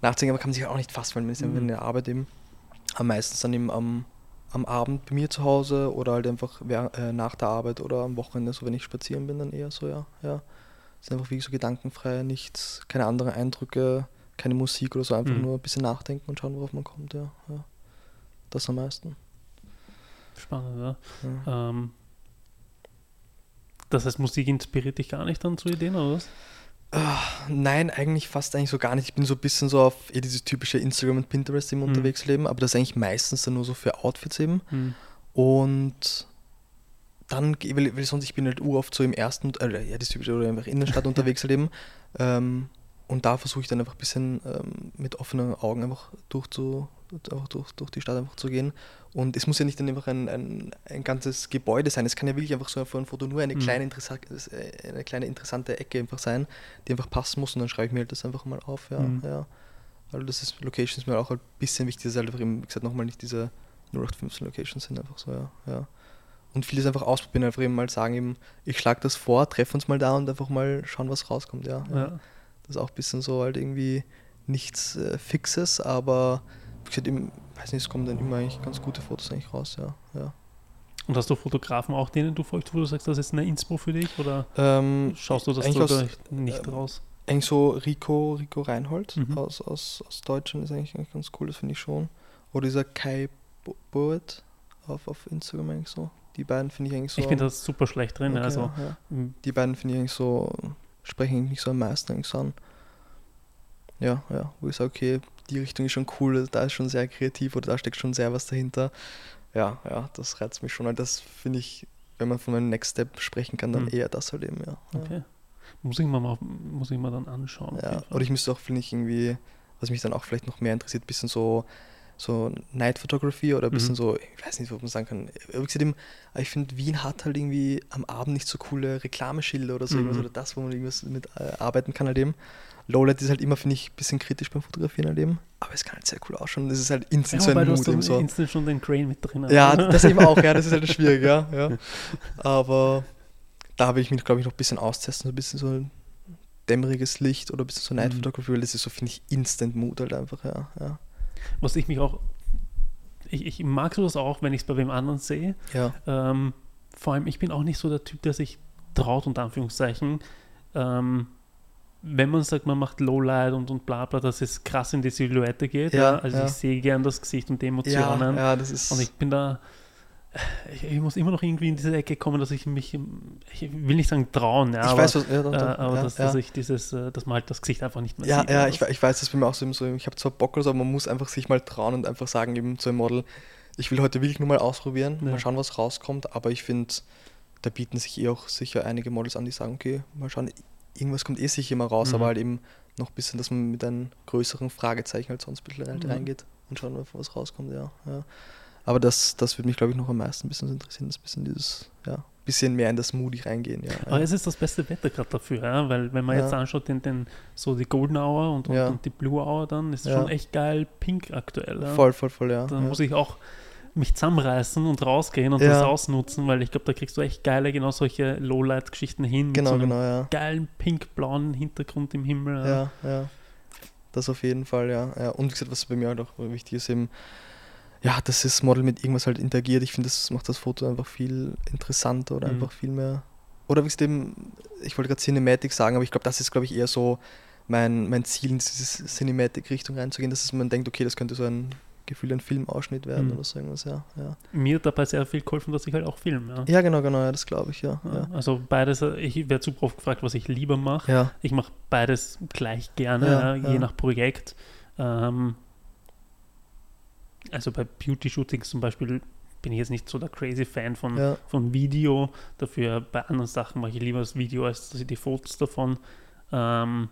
nachzudenken, aber kann man sich auch nicht fassen, weil man ist ja Mhm. in der Arbeit eben am meisten dann eben am, am Abend bei mir zu Hause oder halt einfach äh, nach der Arbeit oder am Wochenende, so wenn ich spazieren bin, dann eher so, ja. ja. ist einfach wirklich so gedankenfrei, nichts, keine anderen Eindrücke, keine Musik oder so, einfach Mhm. nur ein bisschen nachdenken und schauen, worauf man kommt, ja. ja. Das am meisten. Spannend, ja. Ja. Ähm, das heißt, Musik inspiriert dich gar nicht dann zu Ideen, oder was? Nein, eigentlich fast eigentlich so gar nicht. Ich bin so ein bisschen so auf dieses typische Instagram und Pinterest immer Mhm. unterwegs leben, aber das ist eigentlich meistens dann nur so für Outfits eben. Hm. Und dann, weil, weil sonst ich bin halt uroft so im ersten, äh, ja, das typische, oder einfach in der Stadt *laughs* unterwegs halt eben. Ähm, und da versuche ich dann einfach ein bisschen ähm, mit offenen Augen einfach durch, zu, einfach durch, durch die Stadt einfach zu gehen. Und es muss ja nicht dann einfach ein, ein, ein ganzes Gebäude sein. Es kann ja wirklich einfach so ein Foto nur eine, Mhm. kleine, äh, eine kleine interessante Ecke einfach sein, die einfach passen muss. Und dann schreibe ich mir halt das einfach mal auf. Ja, Mhm. ja. Also das ist Location ist mir auch ein bisschen wichtig, dass halt einfach eben, wie gesagt, nochmal nicht diese 0815 Locations sind, einfach so, ja. ja. Und vieles einfach ausprobieren, einfach eben mal sagen, eben, ich schlage das vor, treffen uns mal da und einfach mal schauen, was rauskommt, ja. ja. Ja. Das ist auch ein bisschen so halt irgendwie nichts äh, Fixes, aber gesagt, eben, weiß nicht, es kommen dann immer eigentlich ganz gute Fotos eigentlich raus, ja. ja. Und hast du Fotografen auch, denen du folgst, wo du sagst, das ist eine Inspo für dich? Oder Ähm, schaust du das du aus- nicht ähm, raus? eigentlich so Rico, Rico Reinhold Mhm. aus, aus, aus Deutschland ist eigentlich, ganz cool, das finde ich schon. Oder dieser Kai Boet auf, auf Instagram eigentlich so. Die beiden finde ich eigentlich so. Ich bin da super schlecht drin. Okay, also, ja. m, Die beiden finde ich eigentlich so, sprechen eigentlich nicht so am meisten eigentlich so an. Ja, ja, wo ich sage, okay, die Richtung ist schon cool, da ist schon sehr kreativ oder da steckt schon sehr was dahinter. Ja, ja, das reizt mich schon. Und das finde ich, wenn man von meinem Next Step sprechen kann, dann Mhm. eher das halt eben, ja. ja. okay. Muss ich mal, mal- muss ich mal dann anschauen. Ja, oder ich müsste auch, finde ich, irgendwie, was mich dann auch vielleicht noch mehr interessiert, bisschen so so Night Photography oder ein bisschen Mhm. so, ich weiß nicht, ob man sagen kann. Aber Ich, finde, Wien hat halt irgendwie am Abend nicht so coole Reklameschilder oder so Mhm. irgendwas oder das, wo man irgendwas mit äh, arbeiten kann halt eben. Lowlight ist halt immer, finde ich, ein bisschen kritisch beim Fotografieren halt eben. Aber es kann halt sehr cool ausschauen. Es ist halt instant Ja, so ein du hast so. instant schon den Crane mit drin. Ja, das eben auch, ja, das ist halt *laughs* schwierig, ja. ja. Aber da will ich mich, glaube ich, noch ein bisschen austesten, so ein bisschen so ein dämmeriges Licht oder ein bisschen so Night Mhm. Photography, weil das ist so, finde ich, Instant Mood halt einfach, ja. ja. Was ich mich auch. Ich, ich mag sowas auch, wenn ich es bei wem anderen sehe. Ja, Ähm, vor allem, ich bin auch nicht so der Typ, der sich traut, unter Anführungszeichen. Ähm, wenn man sagt, man macht Lowlight und, und bla bla, dass es krass in die Silhouette geht. Ja, also ja. ich sehe gern das Gesicht und die Emotionen. ja, das ist. Und ich bin da. Ich, ich muss immer noch irgendwie in diese Ecke kommen, dass ich mich, ich will nicht sagen trauen, ja, ich aber, weiß, was, ja, doch, äh, doch, aber ja, dass, ich dieses, äh, dass man halt das Gesicht einfach nicht mehr Ja, sieht. ja, ich, ich weiß, das bei mir auch so, so ich habe zwar Bock aber man muss einfach sich mal trauen und einfach sagen, eben zu einem Model, ich will heute wirklich nur mal ausprobieren, mal schauen, was rauskommt, aber ich finde, da bieten sich eh auch sicher einige Models an, die sagen, okay, mal schauen, irgendwas kommt eh sicher immer raus, Mhm. aber halt eben noch ein bisschen, dass man mit einem größeren Fragezeichen halt sonst ein bisschen rein- Mhm. reingeht und schauen, was rauskommt, ja. ja. Aber das, das würde mich, glaube ich, noch am meisten ein bisschen interessieren, das bisschen dieses, ja, bisschen mehr in das Moody reingehen, ja. Aber es ist das beste Wetter gerade dafür, ja? weil wenn man Ja. jetzt anschaut, den, den, so die Golden Hour und, und, Ja. und die Blue Hour, dann ist Ja. schon echt geil pink aktuell. Voll, voll, voll, ja. Da ja. muss ich auch mich zusammenreißen und rausgehen und Ja. das ausnutzen, weil ich glaube, da kriegst du echt geile, genau solche Lowlight-Geschichten hin. mit Genau, so einem genau, ja. Geilen pink-blauen Hintergrund im Himmel. Ja, ja. Das auf jeden Fall, ja. ja. Und wie gesagt, was bei mir halt auch wichtig ist, eben, ja, dass das Model mit irgendwas halt interagiert. Ich finde, das macht das Foto einfach viel interessanter oder Mhm. einfach viel mehr. Oder wie gesagt, eben, ich wollte gerade Cinematic sagen, aber ich glaube, das ist, glaube ich, eher so mein, mein Ziel, in diese Cinematic-Richtung reinzugehen, dass man denkt, okay, das könnte so ein Gefühl, ein Filmausschnitt werden Mhm. oder so irgendwas, ja. Ja, Mir hat dabei sehr viel geholfen, dass ich halt auch filme. Ja. ja genau, genau, ja, das glaube ich, ja. Ja, Also beides, ich werde super oft gefragt, was ich lieber mache. ja. Ich mache beides gleich gerne, je nach Projekt. Ähm, also bei Beauty-Shootings zum Beispiel bin ich jetzt nicht so der crazy Fan von, von Video. Dafür bei anderen Sachen mache ich lieber das Video als dass ich die Fotos davon. Ähm,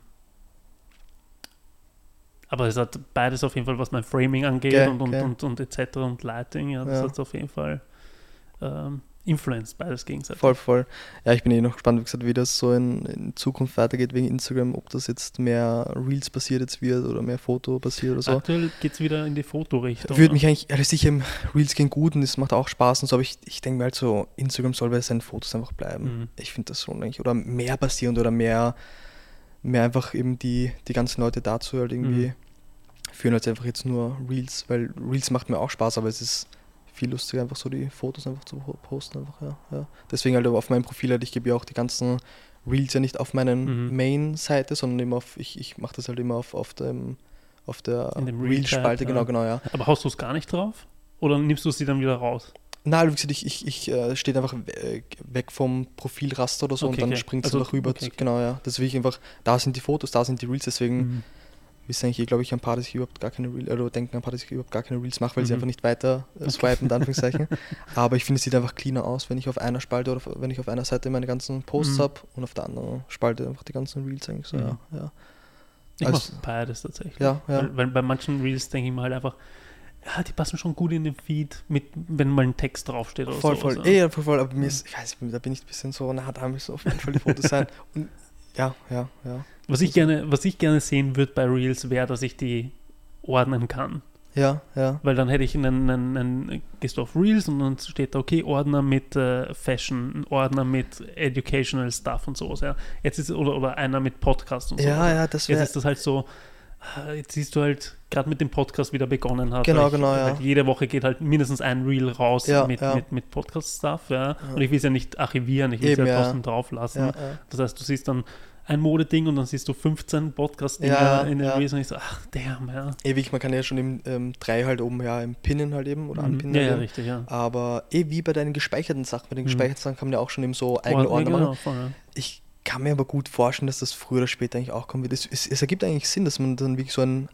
aber es hat beides auf jeden Fall, was mein Framing angeht Gell, und, und, gell. und, und etc. und Lighting. Ja, das Ja. hat auf jeden Fall ähm, Influence, beides gegenseitig. Voll, voll. Ja, ich bin eh noch gespannt, wie gesagt, wie das so in, in Zukunft weitergeht wegen Instagram, ob das jetzt mehr Reels basiert jetzt wird oder mehr Foto basiert oder so. Aktuell geht es wieder in die Fotorichtung. Würde mich eigentlich, also sicher, im Reels gehen gut und es macht auch Spaß und so, aber ich, ich denke mir halt so, Instagram soll bei seinen Fotos einfach bleiben. Mhm. Ich finde das schon eigentlich, oder mehr basierend oder mehr, mehr einfach eben die, die ganzen Leute dazu halt irgendwie Mhm. führen als einfach jetzt nur Reels, weil Reels macht mir auch Spaß, aber es ist viel lustiger, einfach so die Fotos einfach zu po- posten. Einfach, ja, ja. Deswegen halt auf meinem Profil halt, ich gebe ja auch die ganzen Reels ja nicht auf meinen Mhm. Main-Seite, sondern immer auf, ich, ich mache das halt immer auf, auf dem auf der Reel-Spalte, genau, ja. genau, ja. Aber haust du es gar nicht drauf? Oder nimmst du sie dann wieder raus? Nein, wie gesagt, ich, ich, ich äh, stehe einfach we- weg vom Profilraster oder so Okay, und dann okay. springt es Also, einfach rüber. okay. Genau, ja. Das will ich einfach, da sind die Fotos, da sind die Reels, deswegen Mhm. wissen eigentlich, glaube ich, ein paar, dass ich überhaupt gar keine Reels, oder denken ein paar, dass ich überhaupt gar keine Reels mache, weil sie Mhm. einfach nicht weiter äh, swipen, in Anführungszeichen. *laughs* Aber ich finde, es sieht einfach cleaner aus, wenn ich auf einer Spalte oder wenn ich auf einer Seite meine ganzen Posts Mhm. habe und auf der anderen Spalte einfach die ganzen Reels eigentlich so, Mhm. ja. ja. Ich Also- mache beides tatsächlich. Ja, ja. Weil, weil bei manchen Reels denke ich mir halt einfach, ja, die passen schon gut in den Feed, mit, wenn mal ein Text draufsteht oder Voll, so. voll. Eh, ja, voll, voll. Aber mir ist, ich weiß da bin ich ein bisschen so, na, da müssen auf jeden Fall die Fotos sein. *laughs* Und ja, ja, ja. Was ich gerne, was ich gerne sehen würde bei Reels, wäre, dass ich die ordnen kann. Ja, ja. Weil dann hätte ich einen, einen, einen gehst du auf Reels und dann steht da, okay, Ordner mit äh, Fashion, Ordner mit Educational Stuff und sowas. Ja. Jetzt ist, oder, oder einer mit Podcast und so. Ja, ja, das Jetzt wäre. ist das halt so, jetzt siehst du halt, gerade mit dem Podcast wieder begonnen hat. Genau, ich, genau, ja. Halt jede Woche geht halt mindestens ein Reel raus Ja, mit, ja. mit, mit Podcast-Stuff. Ja. Und ich will es ja nicht archivieren, ich will es ja ja. trotzdem drauf lassen. Ja, ja. Das heißt, du siehst dann ein Modeding und dann siehst du 15 Podcast-Dinger Ja, in den ja. Reels und ich so, ach, damn, ja. Ewig, man kann ja schon im ähm, drei halt oben ja im Pinnen halt eben oder Mhm. anpinnen. Ja, halt ja, eben. richtig, ja. Aber eh wie bei deinen gespeicherten Sachen. Bei den Mhm. gespeicherten Sachen kann man ja auch schon eben so eigene Ordner, machen. ja. Ich kann mir aber gut vorstellen, dass das früher oder später eigentlich auch kommen wird. Es, es, es ergibt eigentlich Sinn, dass man dann wirklich so ein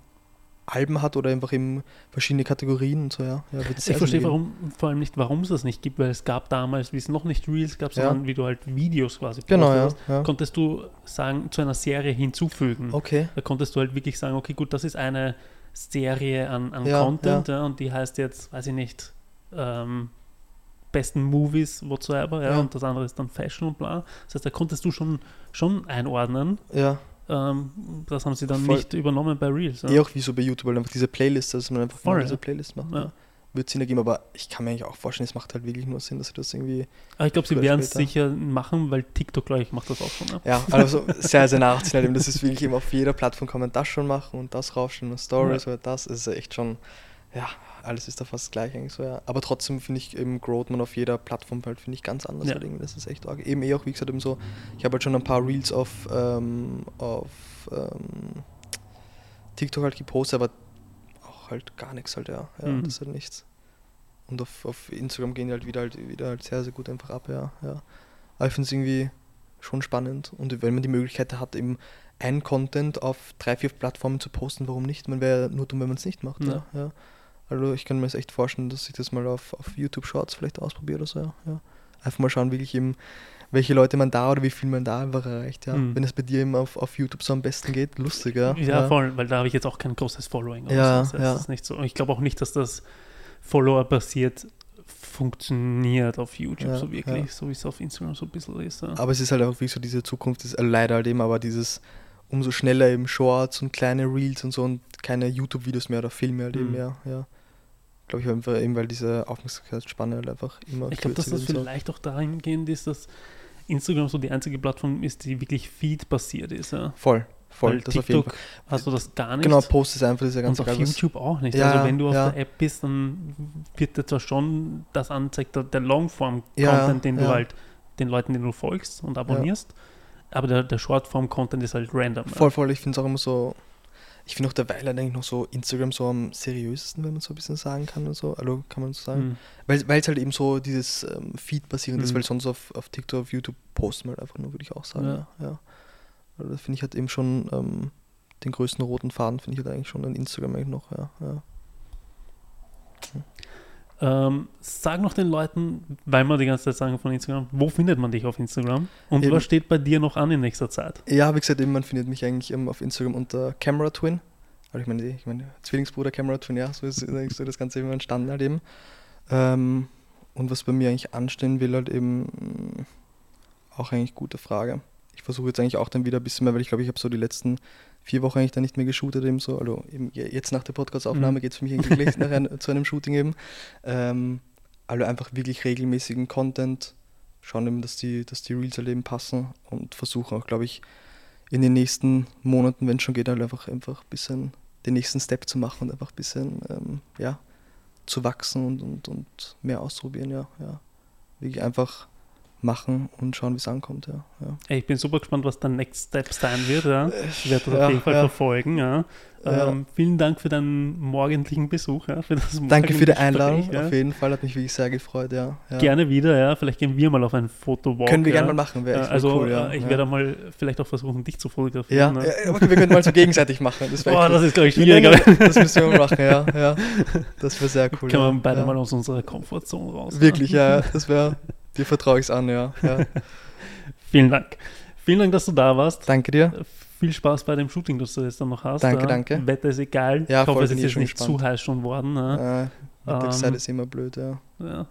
Alben hat oder einfach eben verschiedene Kategorien und so, ja. ja Ich verstehe warum, vor allem nicht, warum es das nicht gibt, weil es gab damals, wie es noch nicht Reels gab, Ja. sondern wie du halt Videos quasi Genau, ja. postest, ja. konntest du sagen, zu einer Serie hinzufügen. Okay. Da konntest du halt wirklich sagen, okay, gut, das ist eine Serie an, an Ja, Content ja. und die heißt jetzt, weiß ich nicht, ähm, besten Movies whatsoever, ja, Ja. und das andere ist dann Fashion und bla. Das heißt, da konntest du schon, schon einordnen. Ja, Ähm, das haben sie dann Voll. nicht übernommen bei Reels. Ja. eh auch wie so bei YouTube, halt einfach diese Playlist, dass man einfach Voll, ja. diese Playlist macht. Ja. Ja. Wird Sinn ergeben, aber ich kann mir eigentlich auch vorstellen, es macht halt wirklich nur Sinn, dass sie das irgendwie. Aber ich glaube, sie werden es sicher machen, weil TikTok, glaube ich, macht das auch schon. Ja. Ja, also *laughs* sehr, sehr nachziehen, halt eben, das ist wirklich eben auf jeder Plattform kann man das schon machen und das raufstellen und Stories oder das. Es ist echt schon, ja, alles ist da fast gleich eigentlich so, ja. Aber trotzdem finde ich eben growt man auf jeder Plattform halt, finde ich ganz anders Ja. halt irgendwie. Das ist echt arg. Eben eh auch, wie gesagt, eben so, ich habe halt schon ein paar Reels auf, ähm, auf ähm, TikTok halt gepostet, aber auch halt gar nichts halt, ja. ja Mhm. Das ist halt nichts. Und auf, auf Instagram gehen die halt wieder halt wieder halt sehr, sehr gut einfach ab, ja. ja. Aber ich finde es irgendwie schon spannend. Und wenn man die Möglichkeit hat, eben ein Content auf drei, vier Plattformen zu posten, warum nicht? Man wäre ja nur dumm, wenn man es nicht macht. Ja. Ja. Ja. Also ich kann mir das echt vorstellen, dass ich das mal auf, auf YouTube Shorts vielleicht ausprobiere oder so. Ja. Ja. Einfach mal schauen, wirklich eben, welche Leute man da oder wie viel man da einfach erreicht. Ja. Mhm. Wenn es bei dir eben auf, auf YouTube so am besten geht, lustig, ja. Ja, voll, weil da habe ich jetzt auch kein großes Following. Ja, so. Das heißt, ja. nicht so. Und ich glaube auch nicht, dass das Follower-basiert funktioniert auf YouTube Ja, so wirklich, ja. so wie es auf Instagram so ein bisschen ist. Ja. Aber es ist halt auch wie so diese Zukunft, ist äh, leider halt eben, aber dieses umso schneller eben Shorts und kleine Reels und so und keine YouTube-Videos mehr oder Filme halt eben Mhm. mehr, ja. Glaube ich einfach eben, weil diese Aufmerksamkeitsspanne halt einfach immer Ich glaube, dass das vielleicht auch dahingehend ist, dass Instagram so die einzige Plattform ist, die wirklich Feed-basiert ist. Ja. Voll, voll, Weil das auf jeden TikTok Fall. hast du das gar nicht. Genau, Post ist einfach, das ist ja ganz und auf YouTube auch nicht. Ja, also wenn du auf ja. der App bist, dann wird dir zwar schon das anzeigt, der, Longform-Content, den du halt den Leuten, den du folgst und abonnierst. Aber der, der Shortform-Content ist halt random. Voll, voll, ich finde es auch immer so, ich finde auch derweil eigentlich noch so Instagram so am seriösesten, wenn man so ein bisschen sagen kann und so, also kann man so sagen. Mhm. Weil es halt eben so dieses ähm, Feed-basierend ist, Mhm. weil sonst auf, auf TikTok, auf YouTube posten wir halt einfach nur, würde ich auch sagen. Ja. Ja. ja. Also das finde ich halt eben schon ähm, den größten roten Faden, finde ich halt eigentlich schon an Instagram eigentlich noch, ja. ja. Ähm, sag noch den Leuten, weil wir die ganze Zeit sagen von Instagram, wo findet man dich auf Instagram? Und Eben. was steht bei dir noch an in nächster Zeit? Ja, wie gesagt, eben, man findet mich eigentlich auf Instagram unter Camera Twin. Also ich meine, ich meine, Zwillingsbruder Camera Twin, ja, so ist so das Ganze eben entstanden halt eben. Ähm, und was bei mir eigentlich anstehen will, halt eben auch eigentlich gute Frage. Ich versuche jetzt eigentlich auch dann wieder ein bisschen mehr, weil ich glaube, ich habe so die letzten vier Wochen eigentlich dann nicht mehr geshootet eben so. Also eben je- jetzt nach der Podcast-Aufnahme Mhm. geht es für mich eigentlich gleich *laughs* nach ein, zu einem Shooting eben. Ähm, also einfach wirklich regelmäßigen Content, schauen eben, dass die, dass die Reels halt eben passen und versuchen auch, glaube ich, in den nächsten Monaten, wenn es schon geht, halt einfach einfach ein bisschen den nächsten Step zu machen und einfach ein bisschen ähm, ja, zu wachsen und, und, und mehr ausprobieren, ja, ja. Wirklich einfach machen und schauen, wie es ankommt, ja. ja. Ey, ich bin super gespannt, was der Next Step sein wird. Ja. Ich werde das Ja, auf jeden Fall verfolgen. Ähm, vielen Dank für deinen morgendlichen Besuch. Für Danke für die Einladung, auf jeden Fall, hat mich wirklich sehr gefreut, ja. Gerne wieder, ja. Vielleicht gehen wir mal auf ein Fotowalk. Können wir gerne mal machen, wäre Äh, echt also cool, äh, ich werde mal vielleicht auch versuchen, dich zu fotografieren. ne? ja, okay, wir können mal so gegenseitig machen. Das, Boah, das ist, glaube ich, schwieriger. Das müssen wir mal machen, ja. ja. Das wäre sehr *laughs* cool. Können wir beide mal aus unserer Komfortzone raus. Wirklich, ja, das wäre, dir vertraue ich es an, ja. ja. *laughs* Vielen Dank. Vielen Dank, dass du da warst. Danke dir. Viel Spaß bei dem Shooting, das du jetzt dann noch hast. Danke, ja. danke. Wetter ist egal. Ja, ich hoffe, es ist jetzt schon nicht gespannt. zu heiß schon worden. Ne? Äh, Mittagszeit Ähm, ist immer blöd, ja. Ja.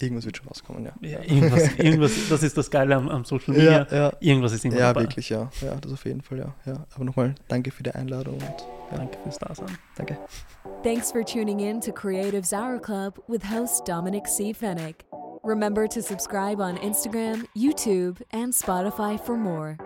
Irgendwas wird schon rauskommen, ja. Ja, irgendwas, *laughs* irgendwas, das ist das Geile am, am Social Media. Ja, ja. Irgendwas ist immer Ja, dabei. wirklich, ja. Ja, das auf jeden Fall, ja. ja. Aber nochmal, danke für die Einladung und ja, Danke fürs Dasein. danke. Thanks for tuning in to Creatives Hour Club with host Dominic C. Fennick. Remember to subscribe on Instagram, YouTube, and Spotify for more.